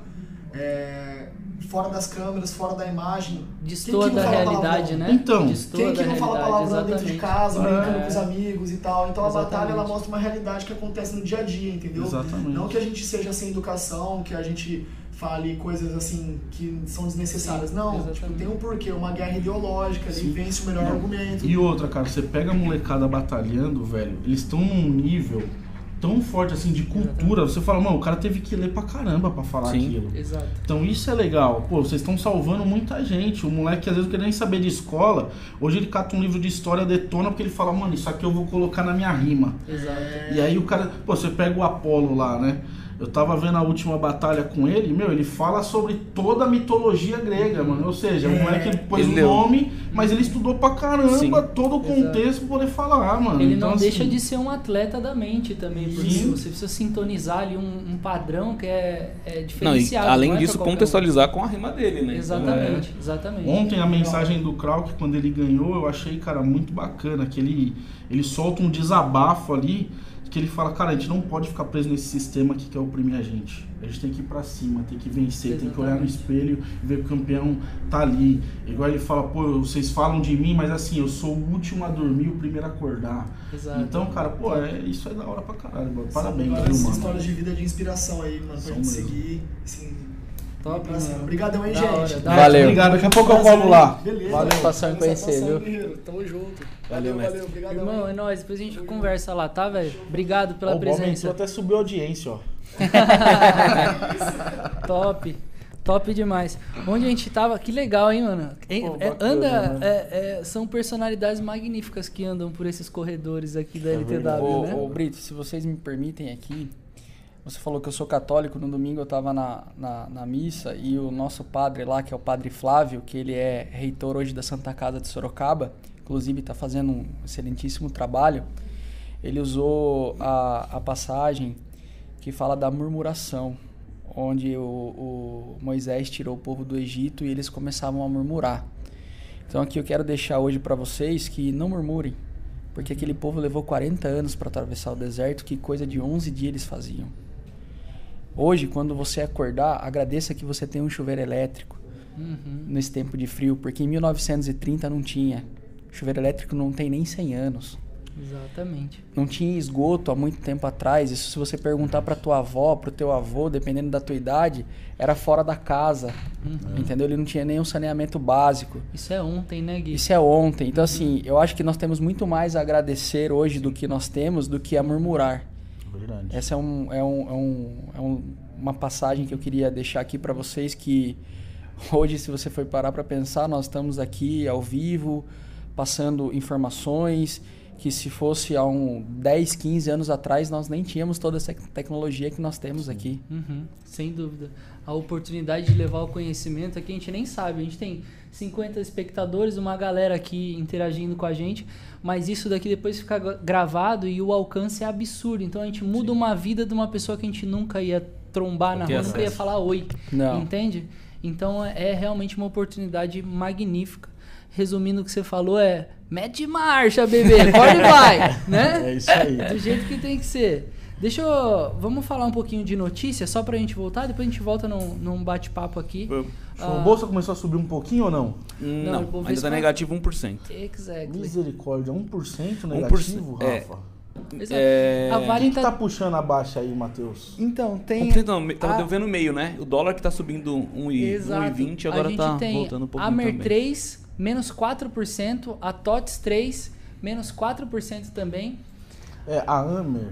é, fora das câmeras, fora da imagem. Não da fala realidade, né? Então, Quem que não fala realidade, palavrão dentro de exatamente. casa, brincando É. com os amigos e tal? Então a batalha ela Exatamente. mostra uma realidade que acontece no dia a dia, entendeu? Exatamente. Não que a gente seja sem educação, que a gente fale coisas assim que são desnecessárias. Sim, não, exatamente. tipo, tem um porquê, uma guerra ideológica, Sim. vence o melhor Não. argumento. E outra, cara, você pega a molecada batalhando, velho, eles estão num nível tão forte assim de cultura. Você fala, mano, o cara teve que ler pra caramba pra falar Sim. aquilo. Exato. Então isso é legal. Pô, vocês estão salvando muita gente. O moleque às vezes não quer nem saber de escola. Hoje ele cata um livro de história, detona, porque ele fala, mano, isso aqui eu vou colocar na minha rima. Exato. E aí o cara, pô, você pega o Apolo lá, né? Eu tava vendo a última batalha com ele, meu, ele fala sobre toda a mitologia grega, mano. Ou seja, o É, moleque pôs o nome, mas ele estudou pra caramba Sim. todo o contexto pra poder falar, mano. Ele Então, não assim, deixa de ser um atleta da mente também, porque Sim. você precisa sintonizar ali um, um padrão que é, é Não, e diferenciado. além não é disso, qualquer um. contextualizar com a rima dele, né? Exatamente, exatamente. Ontem a mensagem do Krauk, quando ele ganhou, eu achei, cara, muito bacana. Que ele, ele solta um desabafo ali, que ele fala, cara, a gente não pode ficar preso nesse sistema que quer oprimir a gente. A gente tem que ir pra cima, tem que vencer, tem que olhar no Exatamente. espelho e ver que o campeão tá ali. Igual ele fala, pô, vocês falam de mim, mas assim, eu sou o último a dormir, o primeiro a acordar. Exato. Então, cara, pô, é, isso é da hora pra caralho, mano. Parabéns, São viu, mano? histórias de vida de inspiração aí, mano, pra São gente mesmo. seguir, assim, Top, mano. Obrigadão aí, Da gente. hora, da Valeu. Obrigado, daqui a pouco eu colo lá. Beleza. Valeu. Satisfação em conhecer, viu? guerreiro. Tamo junto. Valeu, Valeu, mestre. valeu. Irmão, é nóis. Depois a gente conversa lá, tá, velho? Obrigado pela o presença. até subiu a audiência, ó. Top. Top demais. Onde a gente tava, que legal, hein, mano? É- Pô, é- bacana, anda, né? é- é- são personalidades magníficas que andam por esses corredores aqui da LTW. Ô, né? ô, Brito, se vocês me permitem aqui, você falou que eu sou católico, no domingo eu estava na, na, na missa e o nosso padre lá, que é o padre Flávio, que ele é reitor hoje da Santa Casa de Sorocaba, inclusive está fazendo um excelentíssimo trabalho, ele usou a, a passagem que fala da murmuração, onde o, o Moisés tirou o povo do Egito e eles começavam a murmurar. Então aqui eu quero deixar hoje para vocês que não murmurem, porque aquele povo levou 40 anos para atravessar o deserto, que coisa de 11 dias eles faziam. Hoje, quando você acordar, agradeça que você tem um chuveiro elétrico Uhum. nesse tempo de frio, porque em 1930 não tinha. Chuveiro elétrico não tem nem 100 anos. Exatamente. Não tinha esgoto há muito tempo atrás. Isso se você perguntar para tua avó, pro teu avô, dependendo da tua idade, era fora da casa. Entendeu? Ele não tinha nenhum saneamento básico. Isso é ontem, né, Gui? Isso é ontem. Então, assim, eu acho que nós temos muito mais a agradecer hoje do que nós temos do que a murmurar. Verdade. Essa é, um, é, um, é, um, é um- uma passagem que eu queria deixar aqui para vocês que hoje, se você for parar para pensar, nós estamos aqui ao vivo, passando informações que se fosse há um 10, 15 anos atrás, nós nem tínhamos toda essa tecnologia que nós temos aqui. Uhum, sem dúvida. A oportunidade de levar o conhecimento aqui a gente nem sabe. A gente tem 50 espectadores, uma galera aqui interagindo com a gente, mas isso daqui depois fica gra- gravado e o alcance é absurdo. Então a gente muda uma vida de uma pessoa que a gente nunca ia trombar na rua, nunca ia acesso. falar oi. Não. Entende? Então é realmente uma oportunidade magnífica. Resumindo o que você falou é mete marcha, bebê, pode e vai, né? É isso aí. Do jeito que tem que ser. Deixa eu. Vamos falar um pouquinho de notícia, só pra gente voltar, depois a gente volta num, num bate-papo aqui. Vamos. O bolsa começou a subir um pouquinho ou não? Não, eu vou ver ainda se tá vai- negativo 1%. Exactly. Misericórdia, 1% negativo, é. Rafa? Exato. É... A Vale que tá tá. puxando a baixa aí, Matheus? Então, tem. 1% não, me- tava a- devendo meio, né? O dólar que tá subindo 1,20 Exato. 1,20 a agora tá voltando um pouquinho a Mer também. 3, menos 4%, a TOTS 3, menos 4% também. É, a Amer,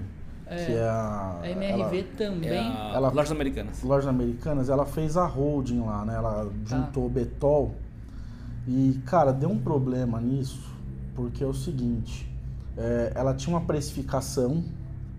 É, que é a... A MRV É também. a Ela- Lojas Americanas. ela- Lojas Americanas, ela fez a holding lá, né? Ela Tá. juntou o Betol. E, cara, deu um problema nisso, porque é o seguinte, é, ela tinha uma precificação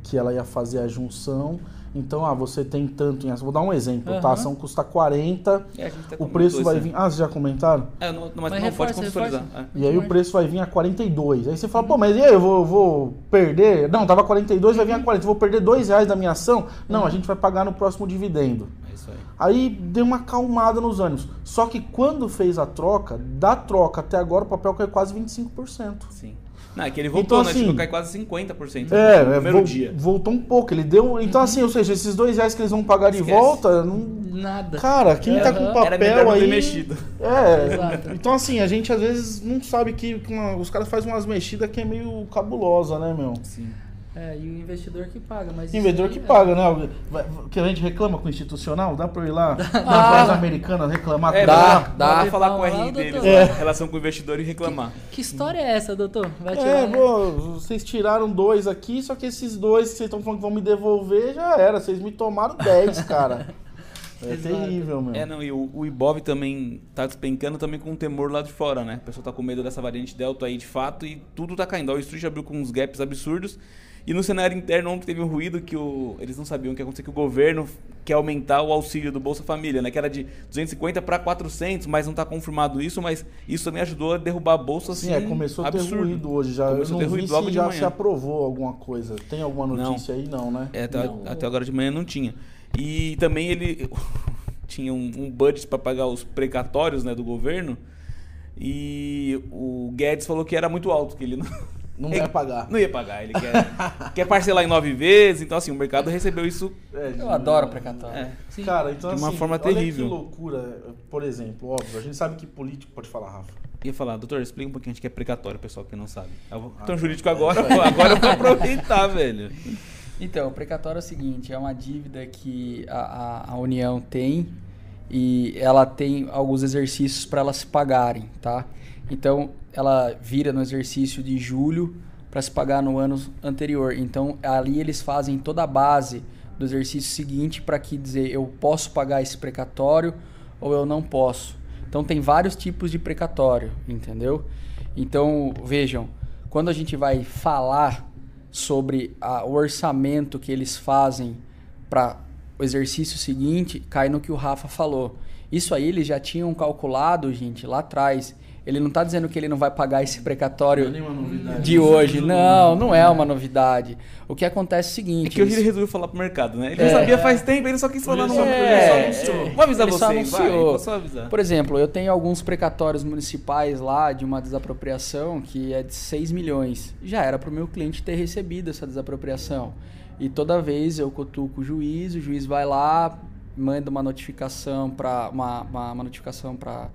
que ela ia fazer a junção. Então, ah, você tem tanto em ação. Vou dar um exemplo, tá? A ação custa 40, É, a gente até o preço vai né? vir. Ah, vocês já comentaram? É, não, não, mas, Mas não reforça, pode contextualizar. É. E aí o preço vai vir a 42. Aí você fala, pô, mas e aí, eu vou, vou perder? Não, tava 42, vai vir a 40. Eu vou perder 2 reais da minha ação? Não, a gente vai pagar no próximo dividendo. É isso aí. Aí deu uma acalmada nos ânimos. Só que quando fez a troca, da troca até agora o papel caiu quase 25%. Sim. Não, é que ele voltou, Então, né? assim, Tipo, cai quase 50% É, no é, primeiro vol- dia. voltou um pouco. Ele deu. Então, assim, ou seja, esses dois reais que eles vão pagar de Esquece. volta, não. Nada. Cara, quem tá com papel Era melhor não ter aí. mexido. É, Exato. então assim, a gente às vezes não sabe que que uma- os caras fazem umas mexidas que é meio cabulosa, né, meu? Sim. É, e o investidor que paga, mas. Investidor aí que é- paga, né? Que a gente reclama com o institucional, dá pra eu ir lá na Ah. lojas americanas reclamar É, com dá, dá, dá. dá pra falar com o RI deles, É. né? relação com o investidor e reclamar. Que história é essa, doutor? Vai tirar, É, né? pô, vocês tiraram dois aqui, só que esses dois que vocês estão falando que vão me devolver já era. Vocês me tomaram 10, cara. É Exato. terrível, meu. É, não, e o, o Ibov também tá despencando também com o temor lá de fora, né? O pessoal tá com medo dessa variante Delta aí de fato e tudo tá caindo. Wall Street abriu com uns gaps absurdos. E no cenário interno ontem teve um ruído que o, eles não sabiam o que ia acontecer, que o governo quer aumentar o auxílio do Bolsa Família, né? Que era de 250 para 400, mas não tá confirmado isso, mas isso também ajudou a derrubar a Bolsa, assim, Sim, é, começou a ter absurdo. ruído hoje já. Começou a ter não ruído logo se de já manhã. se aprovou alguma coisa. Tem alguma Não. notícia aí? Não, né? É, até, Não. até agora de manhã não tinha. E também ele tinha um, um budget para pagar os precatórios né, do governo. E o Guedes falou que era muito alto, que ele não, Não vai pagar. não ia pagar. Ele quer, quer parcelar em nove vezes. Então, assim, o mercado recebeu isso. É, Eu adoro precatório. É, Sim. Cara, então De uma assim, forma olha terrível. que loucura. Por exemplo, óbvio, a gente sabe que político... Pode falar, Rafa. ia falar, doutor, explica um pouquinho, a gente quer precatório, pessoal que não sabe. Eu vou- Ah, tá. jurídico agora, pô, agora eu vou aproveitar, velho. Então, o precatório é o seguinte, é uma dívida que a, a, a União tem e ela tem alguns exercícios para elas se pagarem, tá? Então ela vira no exercício de julho para se pagar no ano anterior. Então ali eles fazem toda a base do exercício seguinte para que dizer eu posso pagar esse precatório ou eu não posso. Então tem vários tipos de precatório, entendeu? Então vejam, quando a gente vai falar sobre a, o orçamento que eles fazem para o exercício seguinte, cai no que o Rafa falou. Isso aí eles já tinham calculado, gente, lá atrás. Ele não está dizendo que ele não vai pagar esse precatório é de hoje. Não, não é uma novidade. O que acontece é o seguinte. É que hoje ele resolveu falar pro mercado, né? Ele é, já sabia faz tempo, ele só quis falar no é, ele só Vou avisar ele vocês, vai, vou só avisar. Por exemplo, eu tenho alguns precatórios municipais lá de uma desapropriação que é de 6 milhões. Já era para o meu cliente ter recebido essa desapropriação. E toda vez eu cutuco o juiz, o juiz vai lá, manda uma notificação para uma, uma, uma notificação para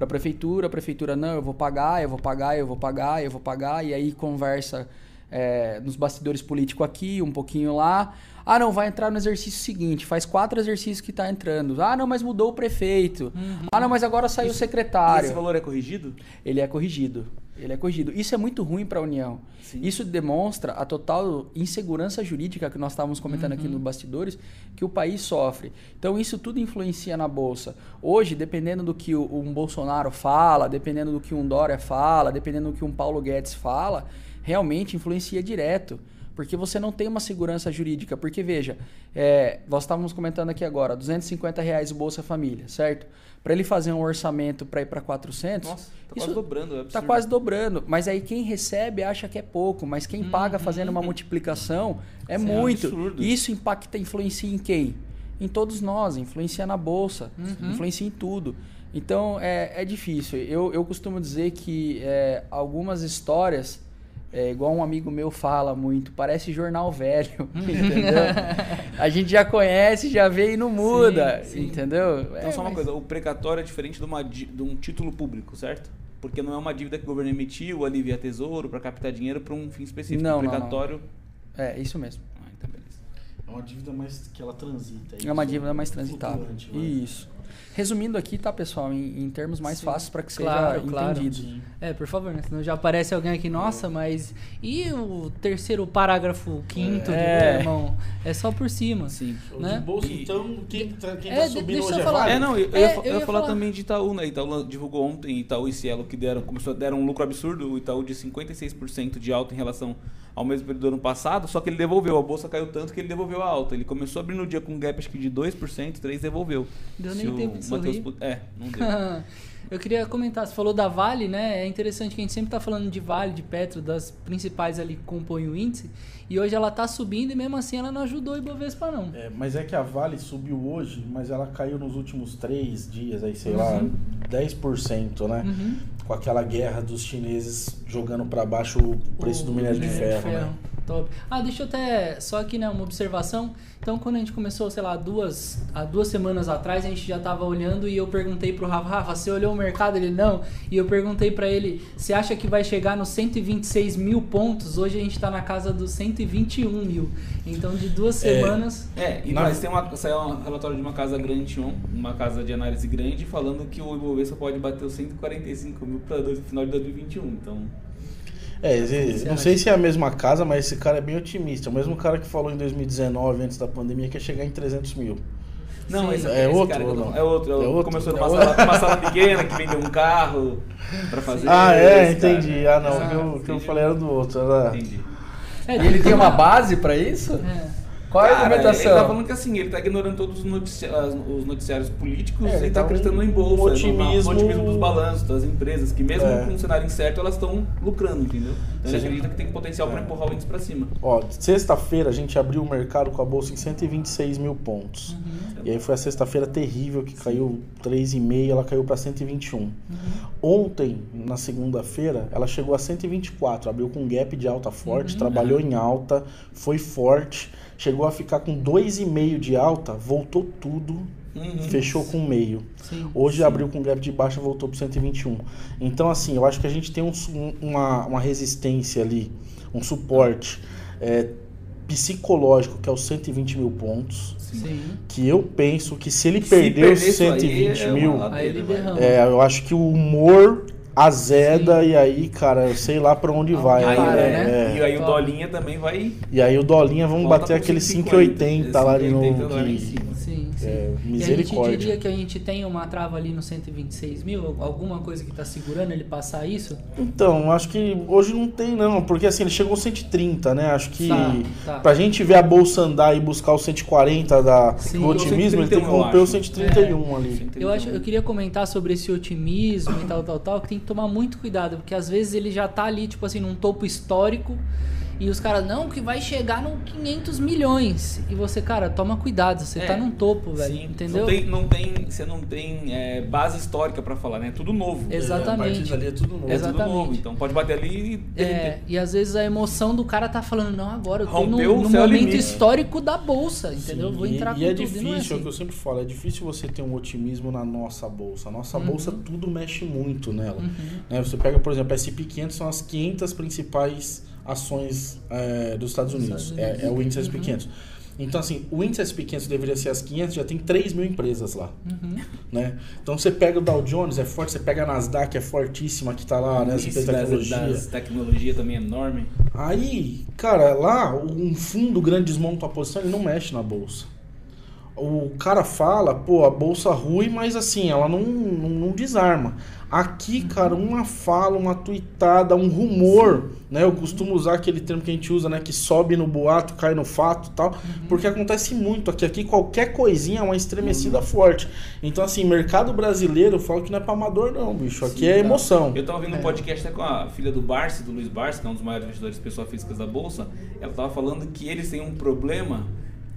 para a prefeitura, a prefeitura, não, eu vou pagar, eu vou pagar, eu vou pagar, eu vou pagar, e aí conversa é, nos bastidores políticos aqui, um pouquinho lá. Ah, não, vai entrar no exercício seguinte, faz quatro exercícios que está entrando. Ah, não, mas mudou o prefeito. Uhum. Ah, não, mas agora saiu o secretário. esse valor é corrigido? Ele é corrigido. Ele é corrigido. Isso é muito ruim para a União. Sim. Isso demonstra a total insegurança jurídica que nós estávamos comentando uhum. aqui nos bastidores, que o país sofre. Então, isso tudo influencia na Bolsa. Hoje, dependendo do que um Bolsonaro fala, dependendo do que um Dória fala, dependendo do que um Paulo Guedes fala, realmente influencia direto. Porque você não tem uma segurança jurídica. Porque, veja, é, nós estávamos comentando aqui agora, 250 reais o Bolsa Família, certo? Para ele fazer um orçamento para ir para 400, Nossa, tá quase dobrando, é Tá quase dobrando, mas aí quem recebe acha que é pouco, mas quem uhum. paga fazendo uma multiplicação é isso muito. É um isso impacta, influencia em quem? Em todos nós, influencia na bolsa, uhum. influencia em tudo. Então é, é difícil. Eu, eu costumo dizer que é, algumas histórias é igual um amigo meu fala muito, parece jornal velho, entendeu? a gente já conhece, já vê e não muda, sim, sim. entendeu? Então, é, só uma mas... coisa, o precatório é diferente de, uma, de um título público, certo? Porque não é uma dívida que o governo emitiu ali via tesouro para captar dinheiro para um fim específico. Não, o precatório... Não, não. É, isso mesmo. É uma dívida mais que ela transita. É, é uma dívida mais transitável. Isso. Resumindo aqui, tá, pessoal, em, em termos mais Sim. fáceis para que claro, seja claro. entendido. É, por favor, né? Senão já aparece alguém aqui, nossa, mas e o terceiro parágrafo quinto, é. irmão? É só por cima. Sim. Né? De bolsa, então, quem, tá, quem é, tá subindo hoje é falar. É, não, eu, eu, é, ia, eu ia, falar, falar, também de Itaú, né? Itaú divulgou ontem, Itaú e Cielo, que deram, começou, deram um lucro absurdo, o Itaú de 56% de alta em relação ao mesmo período do ano passado, só que ele devolveu. A bolsa caiu tanto que ele devolveu a alta. Ele começou a abrir no dia com um gap acho que de 2%, 3% devolveu. Deu nem tempo de sorrir. É, não deu. Eu queria comentar, você falou da Vale, né? É interessante que a gente sempre está falando de Vale, de Petro, das principais ali que compõem o índice. E hoje ela está subindo e mesmo assim ela não ajudou o Ibovespa, não. É, mas é que a Vale subiu hoje, mas ela caiu nos últimos três dias, aí sei uhum. lá, 10%, né? Uhum. Com aquela guerra dos chineses jogando para baixo o preço o do minério de ferro, ferro, né? Top. Ah, deixa eu até. Só aqui, né, uma observação. Então, quando a gente começou, sei lá, duas, há duas semanas atrás, a gente já estava olhando e eu perguntei pro Rafa, Rafa, você olhou o mercado? Ele não. E eu perguntei para ele, você acha que vai chegar nos 126 mil pontos? Hoje a gente está na casa dos 121 mil. Então, de duas é, semanas. É, e nós tem uma, saiu um relatório de uma casa grande, uma casa de análise grande, falando que o Ibovespa pode bater os 145 mil para o final de 2021. Então. É, não sei se é a mesma casa, mas esse cara é bem otimista. O mesmo cara que falou em 2019, antes da pandemia, que ia chegar em 300 mil. Não, esse, é, esse outro, cara, não? é outro. É outro. Começou numa é sala, uma sala pequena que vendeu um carro para fazer. Ah, é, entendi. Cara. Ah, não. o que, eu, que eu falei era do outro. Era... Entendi. É, e ele tem uma base para isso? É. Qual é a argumentação? Ele tá falando que assim, ele tá ignorando todos os, noticiários, os noticiários políticos é, e tá então, acreditando em bolsa, otimismo... no otimismo dos balanços, das empresas, que mesmo é. com um cenário incerto, elas estão lucrando, entendeu? Então ele acredita que tem potencial é. para empurrar o índice para cima. Ó, sexta-feira a gente abriu o mercado com a bolsa em 126 mil pontos. Uhum. E aí foi a sexta-feira terrível, que caiu 3,5, ela caiu para 121. Uhum. Ontem, na segunda-feira, ela chegou a 124, abriu com um gap de alta forte, uhum. trabalhou em alta, foi forte chegou a ficar com 2,5 de alta, voltou tudo, uhum. fechou com meio. Sim, Hoje sim. abriu com gap de baixa, voltou para 121. Então, assim, eu acho que a gente tem um, uma, uma resistência ali, um suporte. É, psicológico, que é os 120 mil pontos. Sim. Que eu penso que se ele Se perder os perder isso aí, 120 é uma mil, ladeira, Aí ele vai. derrama. é, eu acho que o humor azeda e aí, cara, eu sei lá pra onde Aonde vai. Aí, para, é, né? é. E aí o. Dolinha também vai. E aí o Dolinha, vamos Volta bater aquele 5,80, 5,80 lá de 5,80 novo. que-. Sim, sim. É, E a gente misericórdia. diria que a gente tem uma trava ali no 126 mil? Alguma coisa que tá segurando ele passar isso? Então, acho que hoje não tem não, porque assim, ele chegou aos 130, né? Acho que Tá, tá. pra gente ver a bolsa andar e buscar o 140 da, Sim. do otimismo, ele tem que 131, romper o acho. 131 ali. Eu acho, eu queria comentar sobre esse otimismo e tal, tal, tal, que tem que tomar muito cuidado, porque às vezes ele já tá ali, tipo assim, num topo histórico e os caras, não, que vai chegar no 500 milhões. E você, cara, toma cuidado, você É, tá num topo, velho, Sim, entendeu? Não tem, não tem, você não tem é, base histórica pra falar, né? É tudo novo. Exatamente. É, a partir dali é tudo novo. É tudo Exatamente. novo. Então pode bater ali e É, e às vezes a emoção do cara tá falando, não, agora eu tô Rompeu no, o no momento limite. histórico da bolsa, entendeu? Sim, Vou entrar e, com e é tudo, difícil, e não é é assim. o que eu sempre falo, é difícil você ter um otimismo na nossa bolsa. A nossa Uhum. bolsa tudo mexe muito nela. Né, Você pega, por exemplo, a SP500 são as 500 principais ações é, dos Estados Unidos. É, é o índice SP500. Então, assim, o índice SP500 deveria ser as 500, já tem 3 mil empresas lá. Uhum. Né? Então, você pega o Dow Jones, é forte, você pega a Nasdaq, é fortíssima, que tá lá, né? As Isso das, tecnologia. das tecnologia também é enorme. Aí, cara, lá, um fundo grande desmonta a posição, ele não mexe na bolsa. O cara fala, pô, a bolsa ruim, mas assim, ela não, não, não desarma. Aqui, cara, uma fala, uma tuitada, um rumor, né? Eu costumo usar aquele termo que a gente usa, né? Que sobe no boato, cai no fato e tal. Porque acontece muito aqui. Aqui qualquer coisinha é uma estremecida forte. Então, assim, mercado brasileiro, eu falo que não é pra amador, não, bicho. Aqui Sim, é tá. emoção. Eu tava ouvindo É. um podcast até com a filha do Barsi, do Luiz Barsi, que é um dos maiores investidores de pessoas físicas da Bolsa. Ela tava falando que eles têm um problema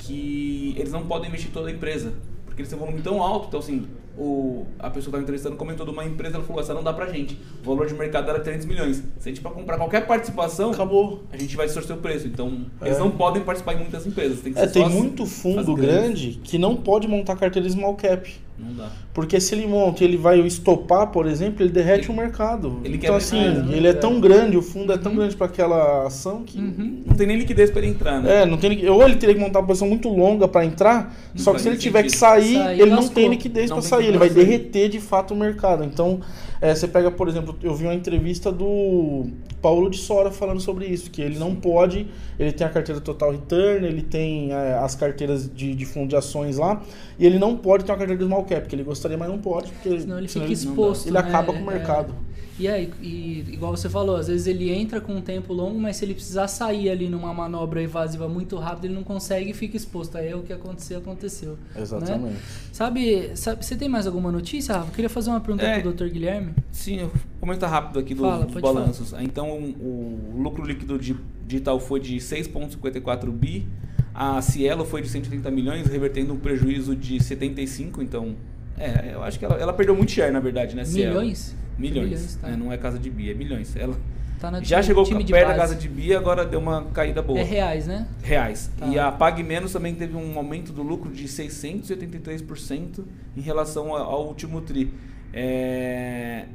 que eles não podem investir toda a empresa. Porque eles têm um volume tão alto, então assim, o, a pessoa que estava entrevistando comentou de uma empresa, ela falou, essa não dá pra gente. O valor de mercado era 300 milhões. Se a gente para comprar qualquer participação, Acabou. a gente vai distorcer o preço. Então, eles É. não podem participar em muitas empresas. Tem que É, tem muito fundo grande que não pode montar carteira small cap. Não dá. Porque se ele monta e ele vai estopar, por exemplo, ele derrete o mercado. ele então, quer assim, mais, né? ele é tão grande, o fundo é tão grande para aquela ação que. Não tem nem liquidez para ele entrar, né? É, não tem, ou ele teria que montar uma posição muito longa para entrar, Não só que se ele nem tiver que sentido. sair, Sair, ele não tem liquidez para sair, ele vai derreter de fato o mercado. Então, é, você pega, por exemplo, eu vi uma entrevista do Paulo de Sora falando sobre isso, que ele não pode, ele tem a carteira Total Return, ele tem é, as carteiras de, de fundo de ações lá, e ele não pode ter uma carteira de small cap, que ele gostaria, mas não pode, porque Senão ele senão fica exposto. ele né? acaba com o É. mercado. E aí, e, igual você falou, às vezes ele entra com um tempo longo, mas se ele precisar sair ali numa manobra evasiva muito rápido, ele não consegue e fica exposto. Aí é o que aconteceu, aconteceu. né? Exatamente. Sabe, sabe, você tem mais alguma notícia, Rafa? Eu queria fazer uma pergunta É. pro Dr. Guilherme. Sim, eu vou comentar rápido aqui dos, Fala, dos balanços. Então, o lucro líquido de- digital foi de 6,54 bi, a Cielo foi de 130 milhões, revertendo um prejuízo de 75. Então, é, eu acho que ela, ela perdeu muito share, na verdade, né? Milhões? Milhões. Milhões, tá. É, não é casa de bi, é milhões. Ela Tá já time- chegou time perto da casa de bi, agora deu uma caída boa. É reais, né? reais. Tá. E a Pag Menos também teve um aumento do lucro de 683% em relação ao, último TRI. É,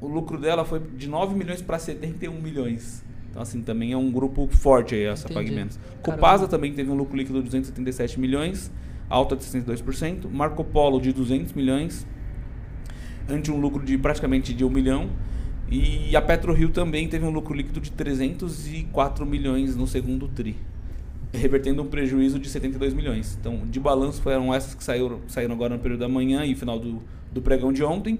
o lucro dela foi de 9 milhões para 71 milhões. Então, assim, também é um grupo forte aí, essa Entendi. Pag Menos. Copasa também teve um lucro líquido de 277 milhões, alta de 62%. Marco Polo de 200 milhões, ante um lucro de praticamente de 1 milhão. E a PetroRio também teve um lucro líquido de 304 milhões no segundo TRI, revertendo um prejuízo de 72 milhões. Então, de balanço foram essas que saíram, saíram agora no período da manhã e final do, do pregão de ontem.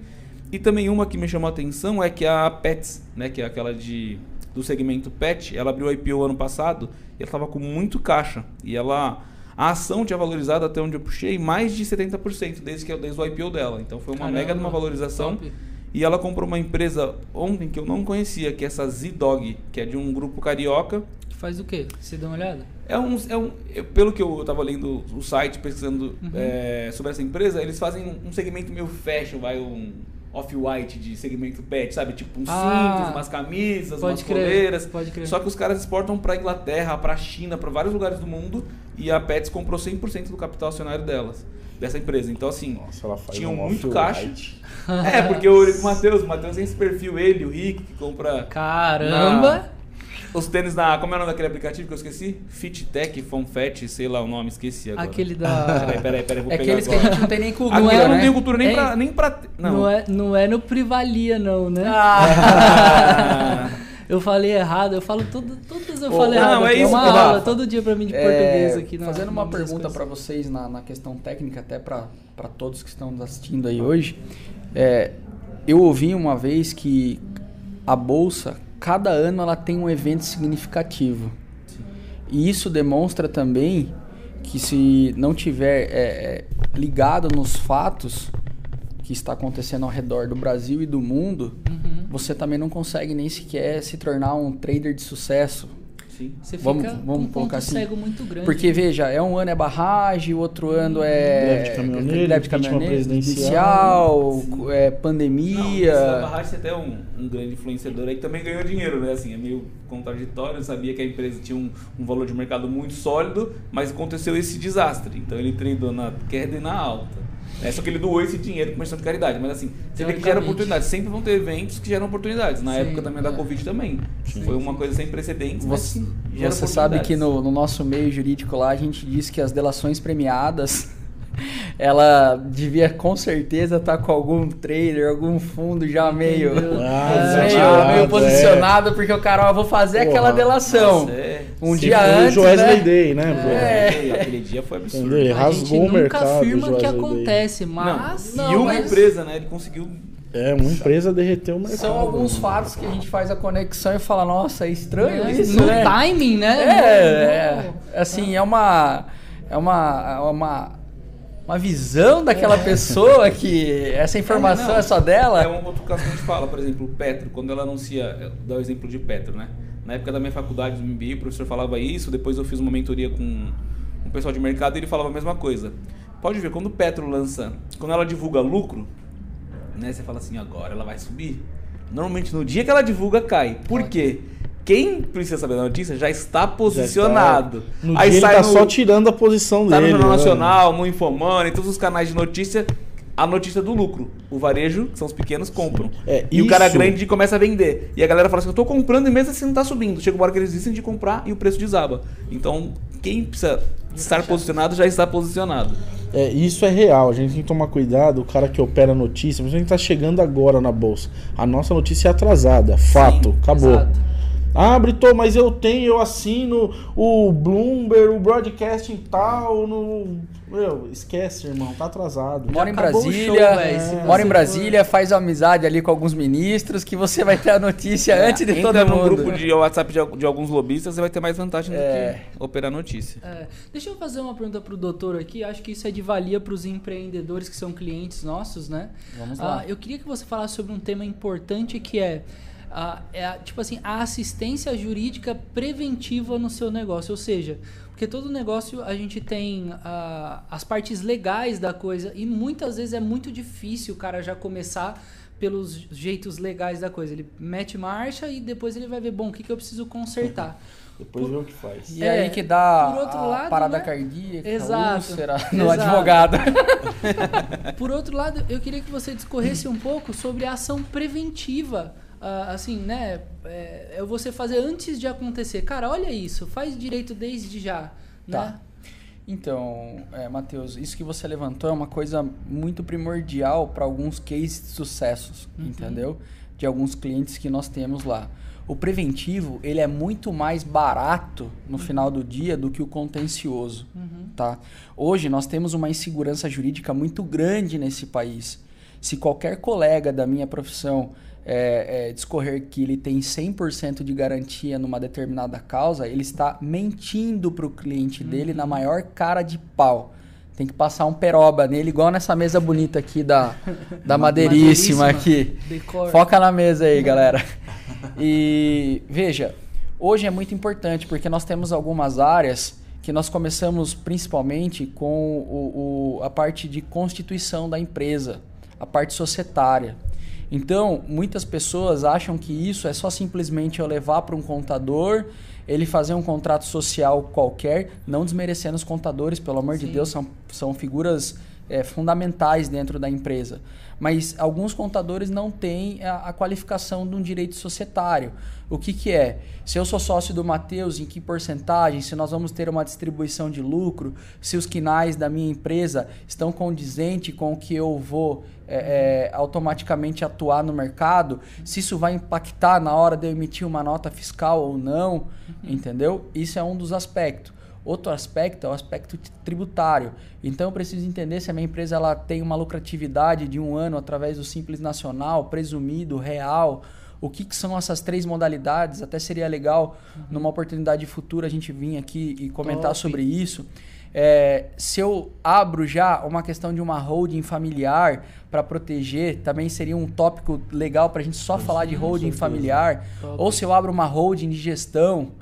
E também uma que me chamou a atenção é que a Pets, né, que é aquela de do segmento Pet, ela abriu o IPO ano passado e ela estava com muito caixa. E ela a ação tinha valorizado até onde eu puxei mais de 70% desde que desde o IPO dela. Então foi uma Caramba, mega de uma valorização. top. E ela comprou uma empresa ontem que eu não conhecia, que é essa Z-Dog, que é de um grupo carioca. Faz o quê? Você dá uma olhada? É um, é um, eu- pelo que eu estava lendo o site, pesquisando Uhum. é, sobre essa empresa, eles fazem um, um segmento meio fashion, vai um off-white de segmento pet, sabe? Tipo uns Ah, cintos, umas camisas, pode umas crer, coleiras. pode crer. Só que os caras exportam para Inglaterra, para China, para vários lugares do mundo e a Pets comprou 100% do capital acionário delas, dessa empresa. Então assim, Nossa, ela faz tinham um muito caixa. É, porque o Matheus, o Matheus tem esse perfil, ele, o Rick, que compra Caramba! Os tênis da. Como é o nome daquele aplicativo que eu esqueci? FitTech, FonFet, sei lá o nome, esqueci agora. Aquele da. Peraí, peraí, peraí, vou É pegar aqueles que agora. a gente não tem nem cultura, Aqui eu não né? tenho cultura nem Hein? pra. Nem pra Não. não. é, não é no Privalia, não, né? Ah. Eu falei errado, eu falo tudo, todas eu Ô, falo não, errado. é aqui. isso, uma Rafa. aula todo dia pra mim de português É, aqui. na- fazendo uma pergunta para vocês na, na questão técnica, até para todos que estão nos assistindo aí hoje. É, eu ouvi uma vez que a bolsa, cada ano, ela tem um evento significativo. E isso demonstra também que se não tiver é, é, ligado nos fatos que está acontecendo ao redor do Brasil e do mundo, Uhum. você também não consegue nem sequer se tornar um trader de sucesso. Sim. Você fica Vamos- vamos um ponto colocar assim. cego muito grande. Porque, veja, é um ano é barragem, o outro ano é. Greve de caminhoneiro, greve de caminhoneiro, presidencial. é, Não, pandemia. da Barragem até um, um grande influenciador aí que também ganhou dinheiro, né? Assim, é meio contraditório, eu sabia que a empresa tinha um, um valor de mercado muito sólido, mas aconteceu esse desastre. Então ele treinou na queda e na alta. É, só que ele doou esse dinheiro com uma questão de caridade. Mas assim, você vê que gera oportunidades. Sempre vão ter eventos que geram oportunidades. Na Sim, época também da é. Covid também. Foi uma coisa sem precedentes. mas Você, que gera você sabe que no, no nosso meio jurídico lá a gente diz que as delações premiadas ela devia com certeza estar com algum trader, algum fundo já meio? Ah, É, meio, meio é. posicionado, porque o cara, ó, vou fazer Porra. aquela delação. É. Um dia foi antes, o Wesley né? Day, né, bro? É. Aquele dia foi absurdo. Entendeu? Ele a rasgou gente o nunca mercado. afirma o que Wesley Day. acontece, Não, mas... e não, uma mas- empresa, né? Ele conseguiu É, uma empresa derreteu o mercado. São alguns fatos que a gente faz a conexão e fala, nossa, é estranho né, isso, no né? timing, né? É, é, assim, é uma é uma é uma uma visão daquela pessoa que essa informação não. é, só dela. É um outro caso que a gente fala, por exemplo, o Petro, quando ela anuncia, dá o exemplo de Petro, né? Na época da minha faculdade, do MBA, o professor falava isso, depois eu fiz uma mentoria com um pessoal de mercado e ele falava a mesma coisa. Pode ver, quando o Petro lança, quando ela divulga lucro, né, você fala assim, agora ela vai subir. Normalmente no dia que ela divulga, cai. Por quê? Quem precisa saber da notícia já está Já posicionado. está- No Aí sai ele tá no- só tirando a posição Tá no dele. Jornal né? Nacional, no Infomani, todos os canais de notícia, a notícia do lucro. O varejo, que são os pequenos, compram. É, e o cara isso- grande começa a vender. E a galera fala assim, eu tô comprando e mesmo assim não tá subindo. Chega uma hora que eles dizem de comprar e o preço desaba. Então, quem precisa estar posicionado já está posicionado. É, isso é real, a gente tem que tomar cuidado, o cara que opera a notícia, mas a gente tá chegando agora na bolsa. A nossa notícia é atrasada, fato, acabou. Exato. Ah, Brito, mas eu tenho, eu assino o Bloomberg, o Broadcasting tal, no. Meu, esquece, irmão, tá atrasado. Mora em Brasília, show, se mora em Brasília, faz amizade ali com alguns ministros que você vai ter a notícia antes de todo mundo. grupo de WhatsApp de, de alguns lobistas, você vai ter mais vantagem É. do que operar notícia. É, deixa eu fazer uma pergunta pro doutor aqui. Acho que isso é de valia para os empreendedores que são clientes nossos, né? Vamos lá. Ah, eu queria que você falasse sobre um tema importante que é, é a- tipo assim, a assistência jurídica preventiva no seu negócio. Ou seja, porque todo negócio a gente tem as partes legais da coisa e muitas vezes é muito difícil o cara já começar pelos jeitos legais da coisa. Ele mete marcha e depois ele vai ver, bom, o que, que eu preciso consertar. Depois vê o que faz. E É, aí que dá por outro a lado, parada né? cardíaca, Exato. úlcera no Exato. advogado. Por outro lado, eu queria que você discorresse um pouco sobre a ação preventiva. Ah, assim, né? É, é você fazer antes de acontecer. Cara, olha isso, faz direito desde já. Tá. Né? Então, é, Matheus, isso que você levantou é uma coisa muito primordial para alguns cases de sucessos, entendeu? De alguns clientes que nós temos lá. O preventivo, ele é muito mais barato no final do dia do que o contencioso, tá? Hoje nós temos uma insegurança jurídica muito grande nesse país. Se qualquer colega da minha profissão é, é, discorrer que ele tem 100% de garantia numa determinada causa, ele está mentindo para o cliente dele na maior cara de pau. Tem que passar um peroba nele, igual nessa mesa bonita aqui da, da madeiríssima aqui. Decor. Foca na mesa aí, galera. E veja, hoje é muito importante porque nós temos algumas áreas que nós começamos principalmente com o, o- a parte de constituição da empresa, a parte societária. Então, muitas pessoas acham que isso é só simplesmente eu levar para um contador, ele fazer um contrato social qualquer, não desmerecendo os contadores, pelo amor de Sim. Deus, são, são figuras é, fundamentais dentro da empresa. Mas alguns contadores não têm a, a, qualificação de um direito societário. O que, que é? Se eu sou sócio do Mateus, em que porcentagem? Se nós vamos ter uma distribuição de lucro? Se os quinais da minha empresa estão condizentes com o que eu vou é, é, automaticamente atuar no mercado? Se isso vai impactar na hora de eu emitir uma nota fiscal ou não? Entendeu? Isso é um dos aspectos. Outro aspecto é o aspecto tributário. Então eu preciso entender se a minha empresa ela tem uma lucratividade de um ano através do Simples Nacional, presumido, real. O que, que são essas três modalidades? Até seria legal, uhum. numa oportunidade futura, a gente vir aqui e comentar Top. sobre isso. É, se eu abro já uma questão de uma holding familiar para proteger, também seria um tópico legal para a gente só falar de holding familiar. Top. Ou se eu abro uma holding de gestão,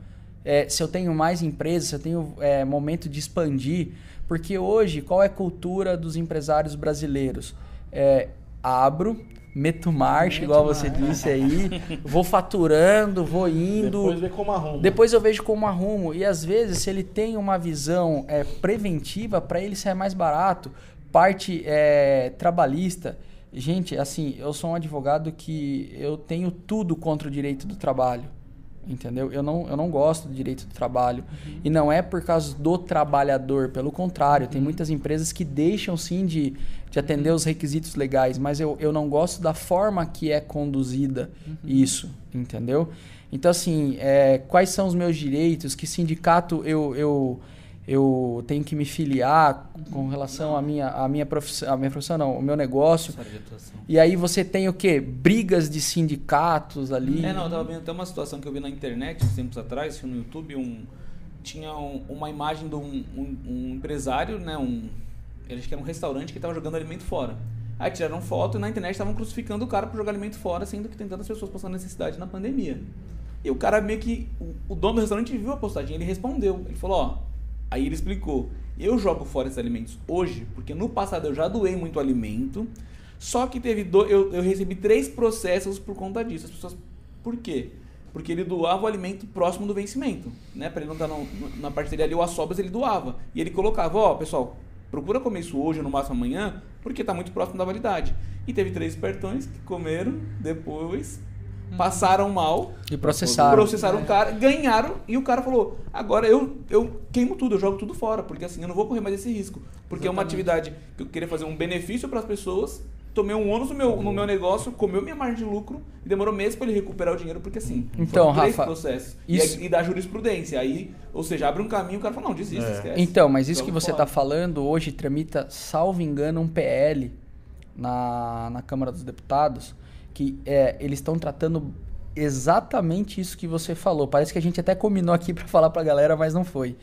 é, se eu tenho mais empresas, se eu tenho é, momento de expandir. Porque hoje, qual é a cultura dos empresários brasileiros? É, abro, meto marcha, igual você disse aí, vou faturando, vou indo. Depois vê como arrumo. Depois eu vejo como arrumo. E às vezes, se ele tem uma visão é, preventiva, para ele sai mais barato. Parte é, trabalhista. Gente, assim, eu sou um advogado que eu tenho tudo contra o direito do trabalho entendeu? Eu não, eu não gosto do direito do trabalho. Uhum. E não é por causa do trabalhador, pelo contrário, uhum. tem muitas empresas que deixam sim de, de atender os requisitos legais, mas eu, eu não gosto da forma que é conduzida uhum. isso, entendeu? Então, assim, é, quais são os meus direitos? Que sindicato eu, eu eu tenho que me filiar com relação à minha, à minha profissão, a minha profissão não, o meu negócio. E aí você tem o quê? Brigas de sindicatos ali. É, não, eu tava vendo até uma situação que eu vi na internet, tempos atrás, no YouTube, um, tinha um, uma imagem de um, um, um, empresário, né, um, acho que era um restaurante que estava jogando alimento fora. Aí tiraram foto e na internet estavam crucificando o cara por jogar alimento fora, sendo que tem tantas pessoas passando necessidade na pandemia. E o cara meio que, o, o dono do restaurante viu a postagem, ele respondeu, ele falou, ó, Aí ele explicou: eu jogo fora esses alimentos hoje porque no passado eu já doei muito alimento, só que teve do, eu, eu recebi três processos por conta disso. As pessoas, por quê? Porque ele doava o alimento próximo do vencimento, né? Para ele não estar tá na parte dele ali, o assobas ele doava. E ele colocava: ó, oh, pessoal, procura comer isso hoje ou no máximo amanhã, porque está muito próximo da validade. E teve três espertões que comeram depois passaram mal. E processaram. Processaram o cara, ganharam e o cara falou: agora eu, eu queimo tudo, eu jogo tudo fora, porque assim eu não vou correr mais esse risco. Porque Exatamente. é uma atividade que eu queria fazer um benefício para as pessoas, tomei um ônus no meu, no meu negócio, comeu minha margem de lucro e demorou meses para ele recuperar o dinheiro, porque assim, então, três Rafa, processos. Isso... E, e da jurisprudência. Aí, ou seja, abre um caminho o cara fala: não, desiste, é. esquece. Então, mas isso que você está falando hoje tramita, salvo engano, um PL na, na Câmara dos Deputados que é, eles estão tratando exatamente isso que você falou. Parece que a gente até combinou aqui para falar para a galera, mas não foi.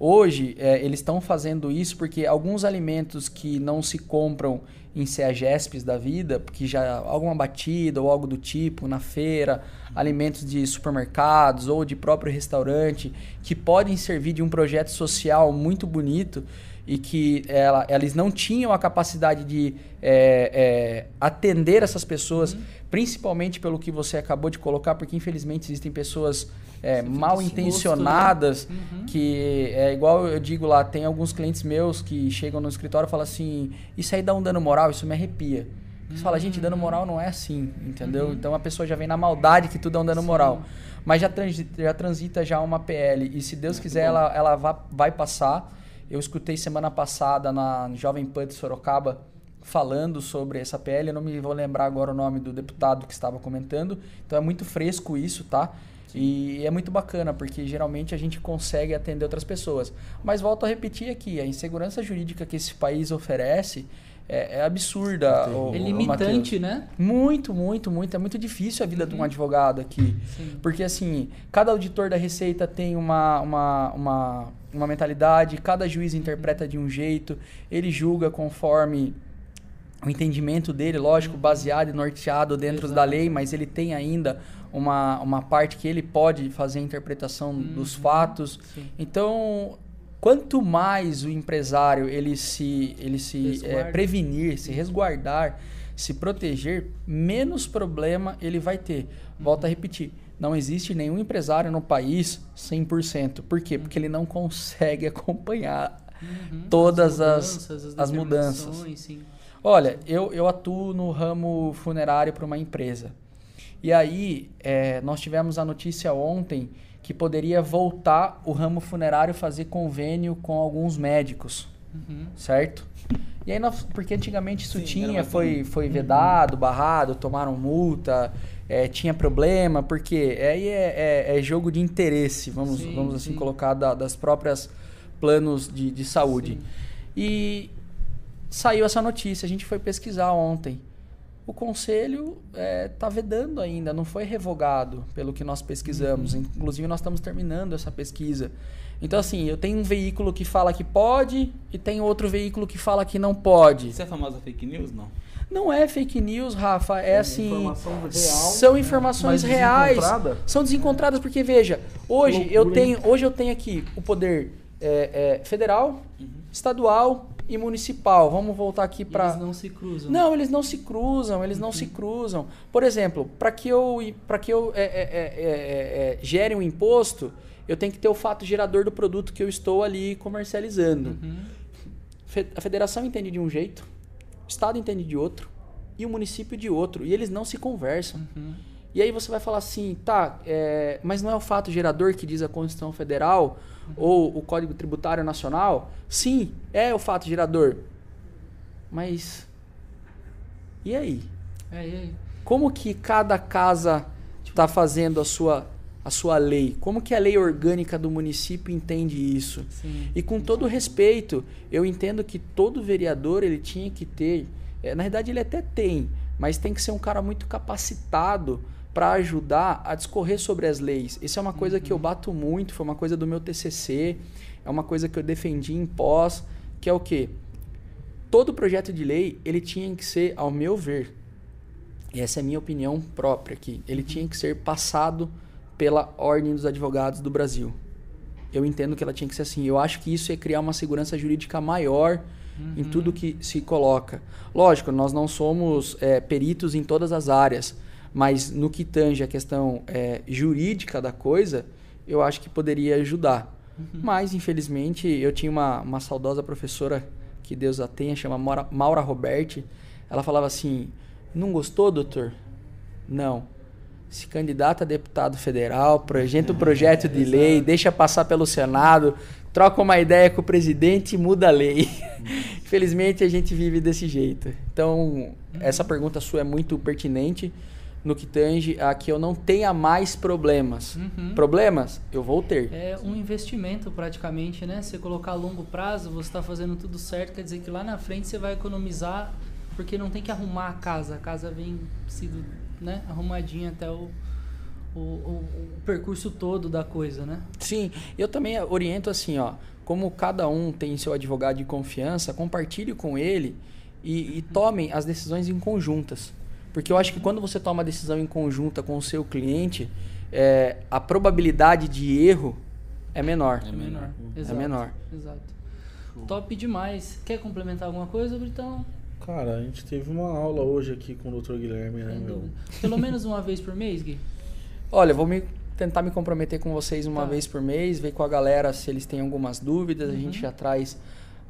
Hoje, é, eles estão fazendo isso porque alguns alimentos que não se compram em CEAGESPs da vida, porque já alguma batida ou algo do tipo na feira, alimentos de supermercados ou de próprio restaurante, que podem servir de um projeto social muito bonito e que ela, eles não tinham a capacidade de é, é, atender essas pessoas, uhum. principalmente pelo que você acabou de colocar, porque infelizmente existem pessoas é, mal intencionadas né? uhum. que é igual eu digo lá, tem alguns clientes meus que chegam no escritório e falam assim, isso aí dá um dano moral, isso me arrepia. Você uhum. fala, gente, dano moral não é assim, entendeu? Uhum. Então a pessoa já vem na maldade que tudo é um dano Sim. moral. Mas já transita, já transita já uma PL. E se Deus quiser, ela, ela vai, vai passar. Eu escutei semana passada na Jovem Pan de Sorocaba falando sobre essa PL. Eu não me vou lembrar agora o nome do deputado que estava comentando. Então é muito fresco isso, tá? E é muito bacana, porque geralmente a gente consegue atender outras pessoas. Mas volto a repetir aqui, a insegurança jurídica que esse país oferece é, é absurda. O, é limitante, né? Muito, muito, muito. É muito difícil a vida uhum. de um uhum. advogado aqui. Sim. Porque, assim, cada auditor da Receita tem uma, uma, uma, uma mentalidade, cada juiz interpreta de um jeito, ele julga conforme o entendimento dele, lógico, uhum. baseado e norteado dentro Exato. da lei, mas ele tem ainda uma, uma parte que ele pode fazer a interpretação uhum. dos fatos. Sim. Então, quanto mais o empresário ele se, ele se é, prevenir, se resguardar, se proteger, menos problema ele vai ter. Volto a repetir. Não existe nenhum empresário no país 100%. Por quê? Porque ele não consegue acompanhar uhum. todas as mudanças. As, as mudanças. Sim. Olha, eu, eu atuo no ramo funerário para uma empresa. E aí, é, nós tivemos a notícia ontem que poderia voltar o ramo funerário fazer convênio com alguns médicos, uhum. certo? E aí, nós, porque antigamente isso Sim, tinha, foi, foi uhum. vedado, barrado, tomaram multa, é, tinha problema, porque aí é, é, é, jogo de interesse, vamos, sim, vamos assim sim. colocar, da, das próprias planos de, de saúde. Sim. E saiu essa notícia, a gente foi pesquisar ontem o conselho está é, tá vedando ainda, não foi revogado pelo que nós pesquisamos. Uhum. Inclusive, nós estamos terminando essa pesquisa. Então, assim, eu tenho um veículo que fala que pode e tem outro veículo que fala que não pode. Isso é a famosa fake news, não? Não é fake news, Rafa. É, é assim. Informação real, são informações reais. São desencontradas porque veja, hoje eu tenho, hoje eu tenho aqui o poder é, é, federal, uhum. estadual e municipal. Vamos voltar aqui para. Eles não se cruzam. Não, eles não se cruzam, eles não se uhum. cruzam. Por exemplo, para que eu, pra que eu é, é, é, gere um imposto, eu tenho que ter o fato gerador do produto que eu estou ali comercializando. Uhum. A federação entende de um jeito, o estado entende de outro e o município de outro. E eles não se conversam. Uhum. E aí você vai falar assim, tá, mas não é o fato gerador que diz a Constituição Federal ou o Código Tributário Nacional, sim, é o fato gerador. Mas e aí? É, e aí? Como que cada casa está fazendo a sua a sua lei? Como que a lei orgânica do município entende isso? Sim, e com todo respeito, eu entendo que todo vereador ele tinha que ter, é, na verdade ele até tem, mas tem que ser um cara muito capacitado para ajudar a discorrer sobre as leis. Isso é uma coisa uhum. que eu uhum. bato muito, foi uma coisa do meu TCC, é uma coisa que eu defendi em pós, que é o quê? Todo projeto de lei, ele tinha que ser, ao meu ver, e essa é a minha opinião própria aqui, ele tinha que ser passado pela Ordem dos Advogados do Brasil. Eu entendo que ela tinha que ser assim. Eu acho que isso ia criar uma segurança jurídica maior uhum. em tudo que se coloca. Lógico, nós não somos é, peritos em todas as áreas, mas no que tange a questão é, jurídica da coisa, eu acho que poderia ajudar. Uhum. Mas, infelizmente, eu tinha uma, uma saudosa professora, que Deus a tenha, chama Maura, Maura Roberti. Ela falava assim: Não gostou, doutor? Não. Se candidata a deputado federal, projeta um projeto de lei, deixa passar pelo Senado, troca uma ideia com o presidente e muda a lei. Uhum. Infelizmente, a gente vive desse jeito. Então, essa pergunta sua é muito pertinente no que tange a que eu não tenha mais problemas. Uhum. Problemas eu vou ter. É um investimento praticamente, né? Você colocar a longo prazo, você está fazendo tudo certo, quer dizer que lá na frente você vai economizar porque não tem que arrumar a casa. A casa vem sido né, arrumadinha até o, o, o, o percurso todo da coisa, né? Sim, eu também oriento assim, ó, como cada um tem seu advogado de confiança, compartilhe com ele e, e tomem as decisões em conjuntas. Porque eu acho que quando você toma uma decisão em conjunta com o seu cliente, é, a probabilidade de erro é menor. É menor. É exato, menor. Exato. Top demais. Quer complementar alguma coisa, Britão? Cara, a gente teve uma aula hoje aqui com o Dr. Guilherme, né, meu? Pelo menos uma vez por mês, Gui? Olha, vou me tentar me comprometer com vocês uma tá. vez por mês, ver com a galera se eles têm algumas dúvidas, uhum. a gente uhum. já traz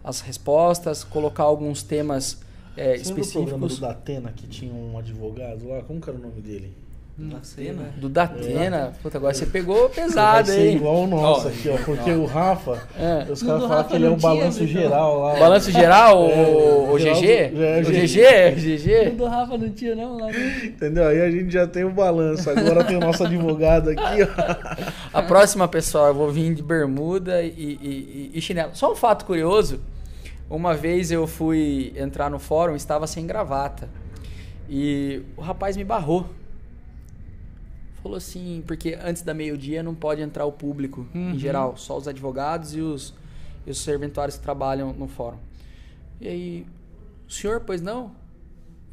as respostas, colocar alguns temas é, Você específicos. o programa do Datena que tinha um advogado lá? Como que era o nome dele? Datena. Do Datena. É. Puta, agora você pegou pesado, hein? igual o nosso oh, aqui, ó. Porque o Rafa, é. os caras falam que ele é um balanço geral lá. Balanço geral? É, o, o GG? É, o GG? GG? O do Rafa não tinha, não, lá. Entendeu? Aí a gente já tem o balanço. Agora tem o nosso advogado aqui, ó. A próxima, pessoal, eu vou vir de bermuda e, e, e, e chinelo. Só um fato curioso. Uma vez eu fui entrar no fórum, estava sem gravata. E o rapaz me barrou. Falou assim, porque antes da meio-dia não pode entrar o público uhum. em geral, só os advogados e os, e os serventuários que trabalham no fórum. E aí, o senhor, pois não?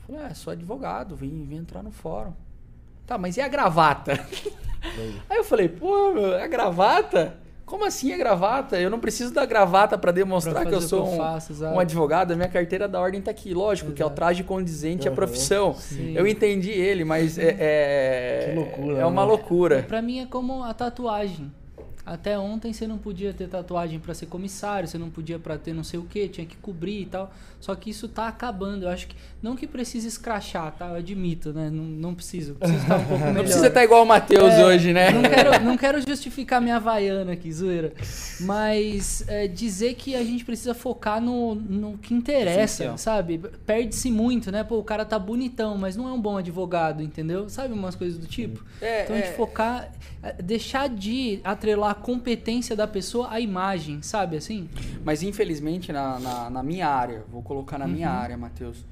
Falei, é, sou advogado, vim, vim entrar no fórum. Tá, mas e a gravata? aí eu falei, pô, meu, a gravata? Como assim a gravata? Eu não preciso da gravata para demonstrar pra que eu sou que eu um, faço, um, advogado. A minha carteira da ordem tá aqui, lógico, Exato. que é o traje condizente uhum. à profissão. Sim. Eu entendi ele, mas é, é, loucura, é uma né? loucura. Para mim é como a tatuagem. Até ontem você não podia ter tatuagem para ser comissário, você não podia para ter não sei o que, tinha que cobrir e tal. Só que isso tá acabando. Eu acho que não que precise escrachar, tá? Eu admito, né? Não, não preciso. Preciso estar um pouco melhor. Não precisa estar igual o Matheus É, hoje, né? Não quero, não quero justificar minha havaiana aqui, zoeira. Mas é, dizer que a gente precisa focar no, no que interessa, Essencial. sabe? Perde-se muito, né? Pô, o cara tá bonitão, mas não é um bom advogado, entendeu? Sabe umas coisas do tipo? É, então a gente é. focar, é, deixar de atrelar competência da pessoa à imagem, sabe assim? Mas infelizmente na, na, na minha área, vou colocar na minha Uhum. área, Matheus,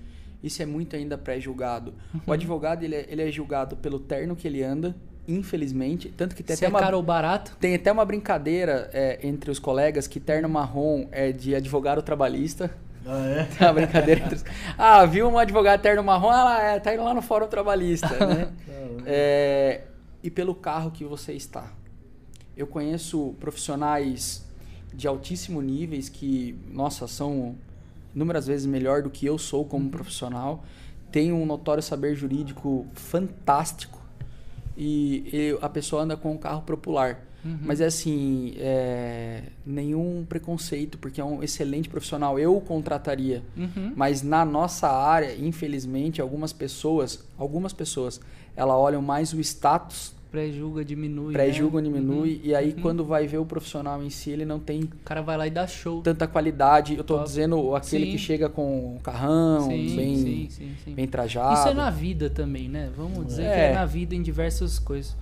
isso é muito ainda pré-julgado. Uhum. O advogado ele é, ele é julgado pelo terno que ele anda, infelizmente, tanto que tem Se até é uma caro ou barato. tem até uma brincadeira é, entre os colegas que terno marrom é de advogado trabalhista. Ah, é? Tem uma brincadeira entre os... Ah, viu um advogado terno marrom? Ah, é, tá indo lá no fórum trabalhista, né? É, e pelo carro que você está. Eu conheço profissionais de altíssimo níveis que, nossa, são inúmeras vezes melhor do que eu sou como profissional. Tem um notório saber jurídico fantástico e, e a pessoa anda com um carro popular. Mas é assim, é, nenhum preconceito, porque é um excelente profissional. Eu o contrataria. Uhum. Mas na nossa área, infelizmente, algumas pessoas, algumas pessoas, ela olham mais o status, Pré-julga, diminui. pré-julgam, né? diminui, Uhum. e aí Uhum. quando vai ver o profissional em si, ele não tem O cara vai lá e dá show. tanta qualidade. Eu tô Top. dizendo aquele Sim. que chega com um carrão, sim, bem, sim, sim, sim. bem trajado. Isso é na vida também, né? Vamos dizer que É. é na vida em diversas coisas.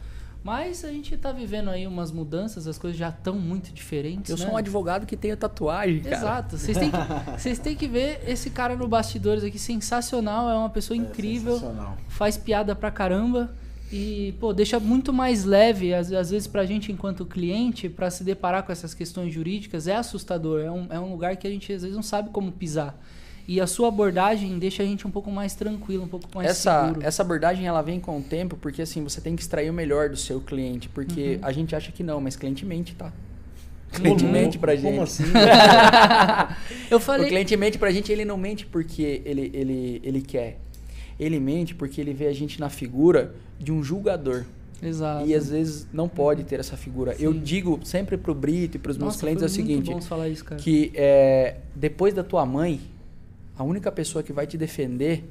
Mas a gente tá vivendo aí umas mudanças, as coisas já estão muito diferentes. Eu né? sou um advogado que tem tatuagem, cara. Exato. Vocês têm, que, vocês têm que ver esse cara no bastidores aqui, sensacional, é uma pessoa incrível, Sensacional. faz piada pra caramba e, pô, deixa muito mais leve, às, às vezes, pra gente enquanto cliente, pra se deparar com essas questões jurídicas, é assustador, é um, é um lugar que a gente às vezes não sabe como pisar. E a sua abordagem deixa a gente um pouco mais tranquilo, um pouco mais essa, seguro. essa abordagem ela vem com o tempo, porque assim, você tem que extrair o melhor do seu cliente, porque Uhum. a gente acha que não, mas cliente mente, tá? Cliente Como- mente pra gente. Como assim? Eu O falei, cliente mente pra gente, ele não mente porque ele, ele, ele quer. Ele mente porque ele vê a gente na figura de um julgador. Exato. E às vezes não pode ter essa figura. Eu Sim. digo sempre pro Brito e pros meus Nossa, clientes é o seguinte, isso, cara. que é, depois da tua mãe, a única pessoa que vai te defender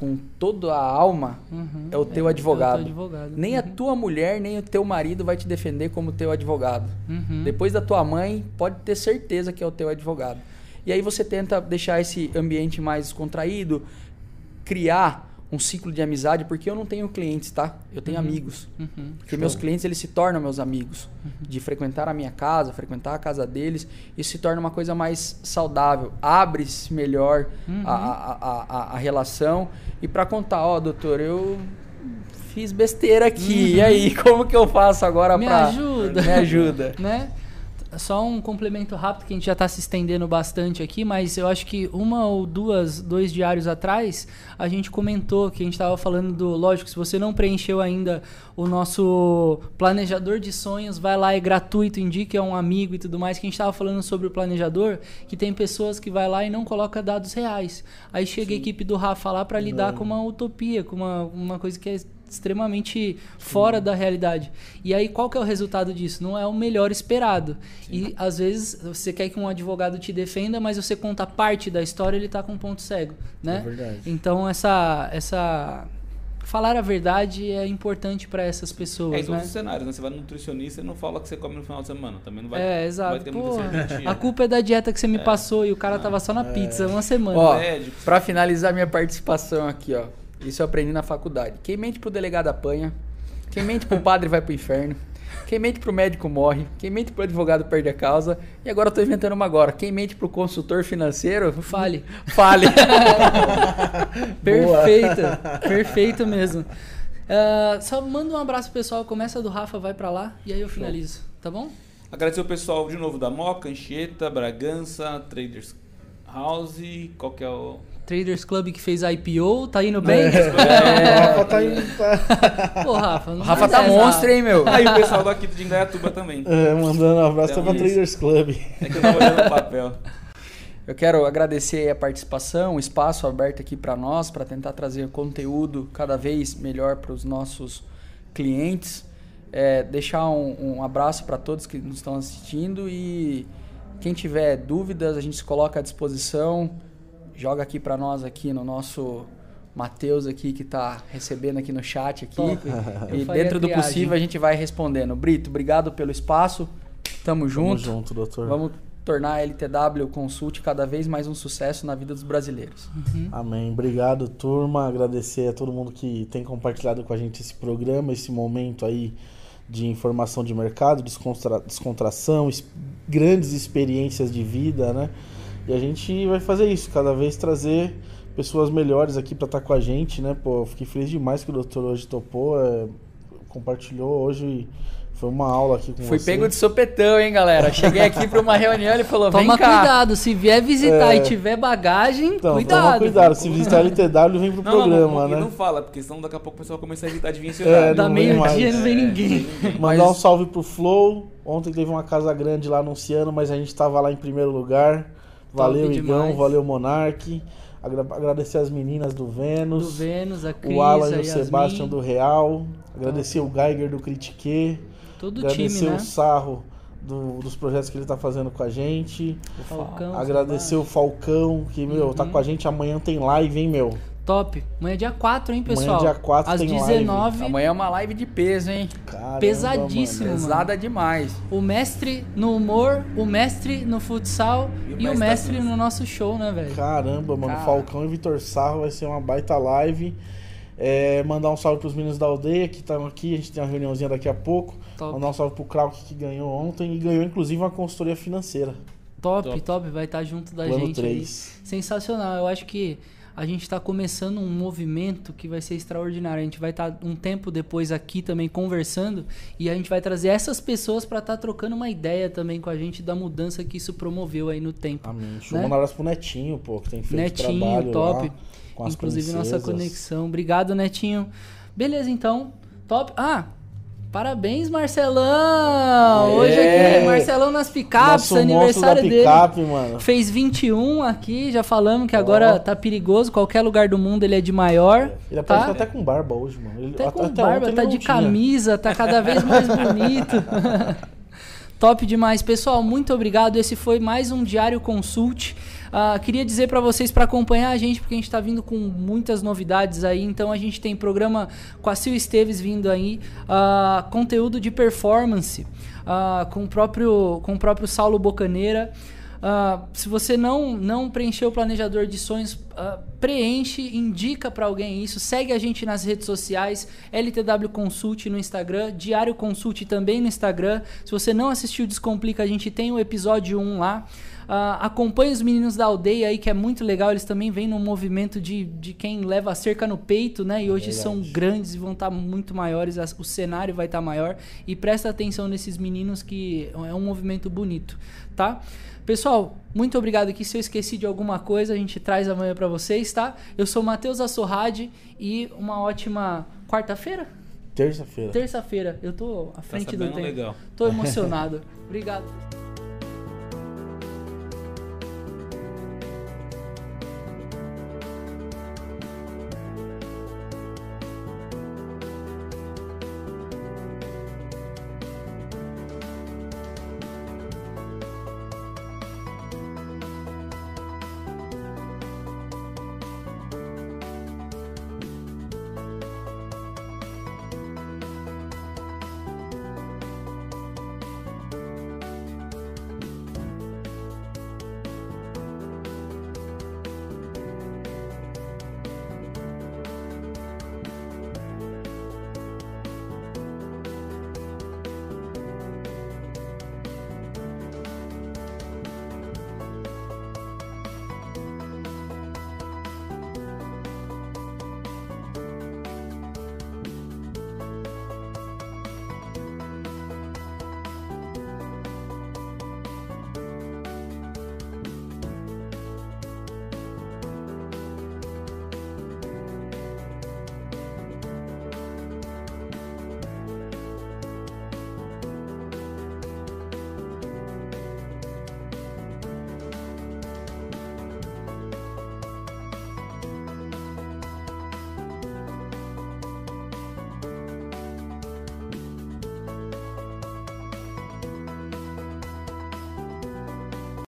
com toda a alma Uhum. é o teu advogado. advogado. Nem a Uhum. tua mulher, nem o teu marido vai te defender como teu advogado. Uhum. Depois da tua mãe, pode ter certeza que é o teu advogado. E aí você tenta deixar esse ambiente mais contraído, criar um ciclo de amizade, porque eu não tenho clientes, tá? Eu tenho Uhum. amigos. Uhum. Porque meus clientes eles se tornam meus amigos. De frequentar a minha casa, frequentar a casa deles, isso se torna uma coisa mais saudável. Abre-se melhor Uhum. a, a, a, a, relação. E para contar, ó, doutor, eu fiz besteira aqui. E aí, como que eu faço agora Me pra. ajuda. Me ajuda. né? Só um complemento rápido que a gente já está se estendendo bastante aqui, mas eu acho que uma ou duas, dois diários atrás, a gente comentou que a gente estava falando do, lógico, se você não preencheu ainda o nosso planejador de sonhos, vai lá, é gratuito, indique a um amigo e tudo mais, que a gente estava falando sobre o planejador, que tem pessoas que vai lá e não coloca dados reais. Aí chega a equipe do Rafa lá para lidar com uma utopia, com uma, uma coisa que é extremamente fora da realidade. E aí qual que é o resultado disso? Não é o melhor esperado. E às vezes você quer que um advogado te defenda, mas você conta parte da história, ele tá com um ponto cego, né? É verdade. Então essa essa falar a verdade é importante para essas pessoas, É em todos né? os cenários, né? Você vai no nutricionista e não fala que você come no final de semana. Também não vai, É, vai exato. ter Pô, a culpa é da dieta que você me passou e o cara tava só na pizza uma semana. Ó, pra finalizar minha participação aqui, ó. Isso eu aprendi na faculdade. Quem mente pro delegado apanha. Quem mente pro padre vai pro inferno. Quem mente pro médico morre. Quem mente pro advogado perde a causa. E agora eu tô inventando uma agora. Quem mente pro consultor financeiro. Fale. Fale. Perfeita, perfeito mesmo. Ah, só manda um abraço pro pessoal, começa do Rafa, vai pra lá e aí eu finalizo, tá bom? Agradecer o pessoal de novo da Moca, Anchieta, Bragança, Traders House, qual que é o... Traders Club que fez a IPO, tá indo bem? O Rafa tá indo. Tá, Pô, Rafa, não O Rafa tá essa. monstro, hein, meu? Aí o pessoal daqui de Indaiatuba também. é, mandando um abraço Então, pra isso. Traders Club. É que eu tava olhando o papel. Eu quero agradecer a participação, o espaço aberto aqui para nós, para tentar trazer conteúdo cada vez melhor para os nossos clientes. É, deixar um, um abraço para todos que nos estão assistindo e quem tiver dúvidas, a gente se coloca à disposição. Joga aqui para nós aqui no nosso Matheus aqui que está recebendo aqui no chat aqui. e dentro do possível a gente vai respondendo. Brito, obrigado pelo espaço. Tamo junto. Tamo junto, doutor. Vamos tornar a LTW Consult cada vez mais um sucesso na vida dos brasileiros. Uhum. Amém. Obrigado, turma. Agradecer a todo mundo que tem compartilhado com a gente esse programa, esse momento aí de informação de mercado, descontra descontração, es grandes experiências de vida, né? E a gente vai fazer isso, cada vez trazer pessoas melhores aqui para estar tá com a gente, né? Pô, fiquei feliz demais que o doutor hoje topou, é, compartilhou hoje foi uma aula aqui com Fui você. pego de sopetão, hein, galera? Cheguei aqui para uma reunião e falou: Toma cuidado, se vier visitar é... e tiver bagagem, então, cuidado. Toma cuidado, se visitar a LTW, vem pro não, programa, não, né? Não fala, porque senão daqui a pouco o pessoal começa a evitar de vir é, Da meio-dia não vem ninguém. Mandar um salve pro Flow. Ontem teve uma casa grande lá anunciando, mas a gente tava lá em primeiro lugar. Valeu, Igão, valeu, Monark. Agradecer as meninas do Vênus. Do Vênus, a Cris, O Alan e o Sebastião do Real. Agradecer o Geiger do Critique. Todo o time, né? o Sarro do, dos projetos que ele está fazendo com a gente. O Falcão. Agradecer o Falcão, que, meu, uhum. tá com a gente amanhã tem live, hein, meu? Top. Amanhã é dia 4, hein, pessoal? Amanhã é dia 4 Às tem 19. Live. Amanhã é uma live de peso, hein? Caramba, Pesadíssimo, mano. Pesada demais. O mestre no humor, o mestre no futsal e o, e o mestre, no nosso show, né, velho? Caramba, mano. Cara. Falcão e Vitor Sarro vai ser uma baita live. É, mandar um salve pros meninos da aldeia que estão aqui, a gente tem uma reuniãozinha daqui a pouco. Top. Mandar um salve pro Krauk que ganhou ontem e ganhou inclusive uma consultoria financeira. Top, top, top vai estar junto da Plano gente. 3. Sensacional. Eu acho que a gente está começando um movimento que vai ser extraordinário. A gente vai estar tá um tempo depois aqui também conversando e a gente vai trazer essas pessoas para estar tá trocando uma ideia também com a gente da mudança que isso promoveu aí no tempo. Amém. Né? um pro Netinho, pô, que tem feito Netinho, trabalho top. Lá com as Inclusive princesas. nossa conexão. Obrigado, Netinho. Beleza, então. Top. Ah, Parabéns, Marcelão! Hoje aqui, Marcelão nas picapes, aniversário dele. Picape, mano. Fez 21 aqui, já falamos que agora oh. tá perigoso, qualquer lugar do mundo ele é de maior. Ele tá? apareceu até com barba hoje, mano. Ele, até com até barba, tá de tinha. camisa, tá cada vez mais bonito. Top demais. Pessoal, muito obrigado. Esse foi mais um Diário Consult. Uh, queria dizer para vocês para acompanhar a gente, porque a gente está vindo com muitas novidades aí. Então a gente tem programa com a Sil Esteves vindo aí, uh, conteúdo de performance uh, com, o próprio, com o próprio Saulo Bocaneira. Uh, se você não, não preencheu o planejador de sonhos, uh, preenche, indica para alguém isso. Segue a gente nas redes sociais, LTW Consult no Instagram, Diário Consult também no Instagram. Se você não assistiu Descomplica, a gente tem o episódio 1 lá. Uh, acompanhe os meninos da aldeia aí, que é muito legal. Eles também vêm no movimento de, de quem leva a cerca no peito, né? E hoje são grandes e vão estar tá muito maiores. O cenário vai estar tá maior. E presta atenção nesses meninos, que é um movimento bonito, tá? Pessoal, muito obrigado aqui. Se eu esqueci de alguma coisa, a gente traz amanhã para vocês, tá? Eu sou Matheus Assorrade e uma ótima quarta-feira? Terça-feira. Terça-feira. Eu tô à tá frente tá do tempo. Legal. Tô emocionado. obrigado.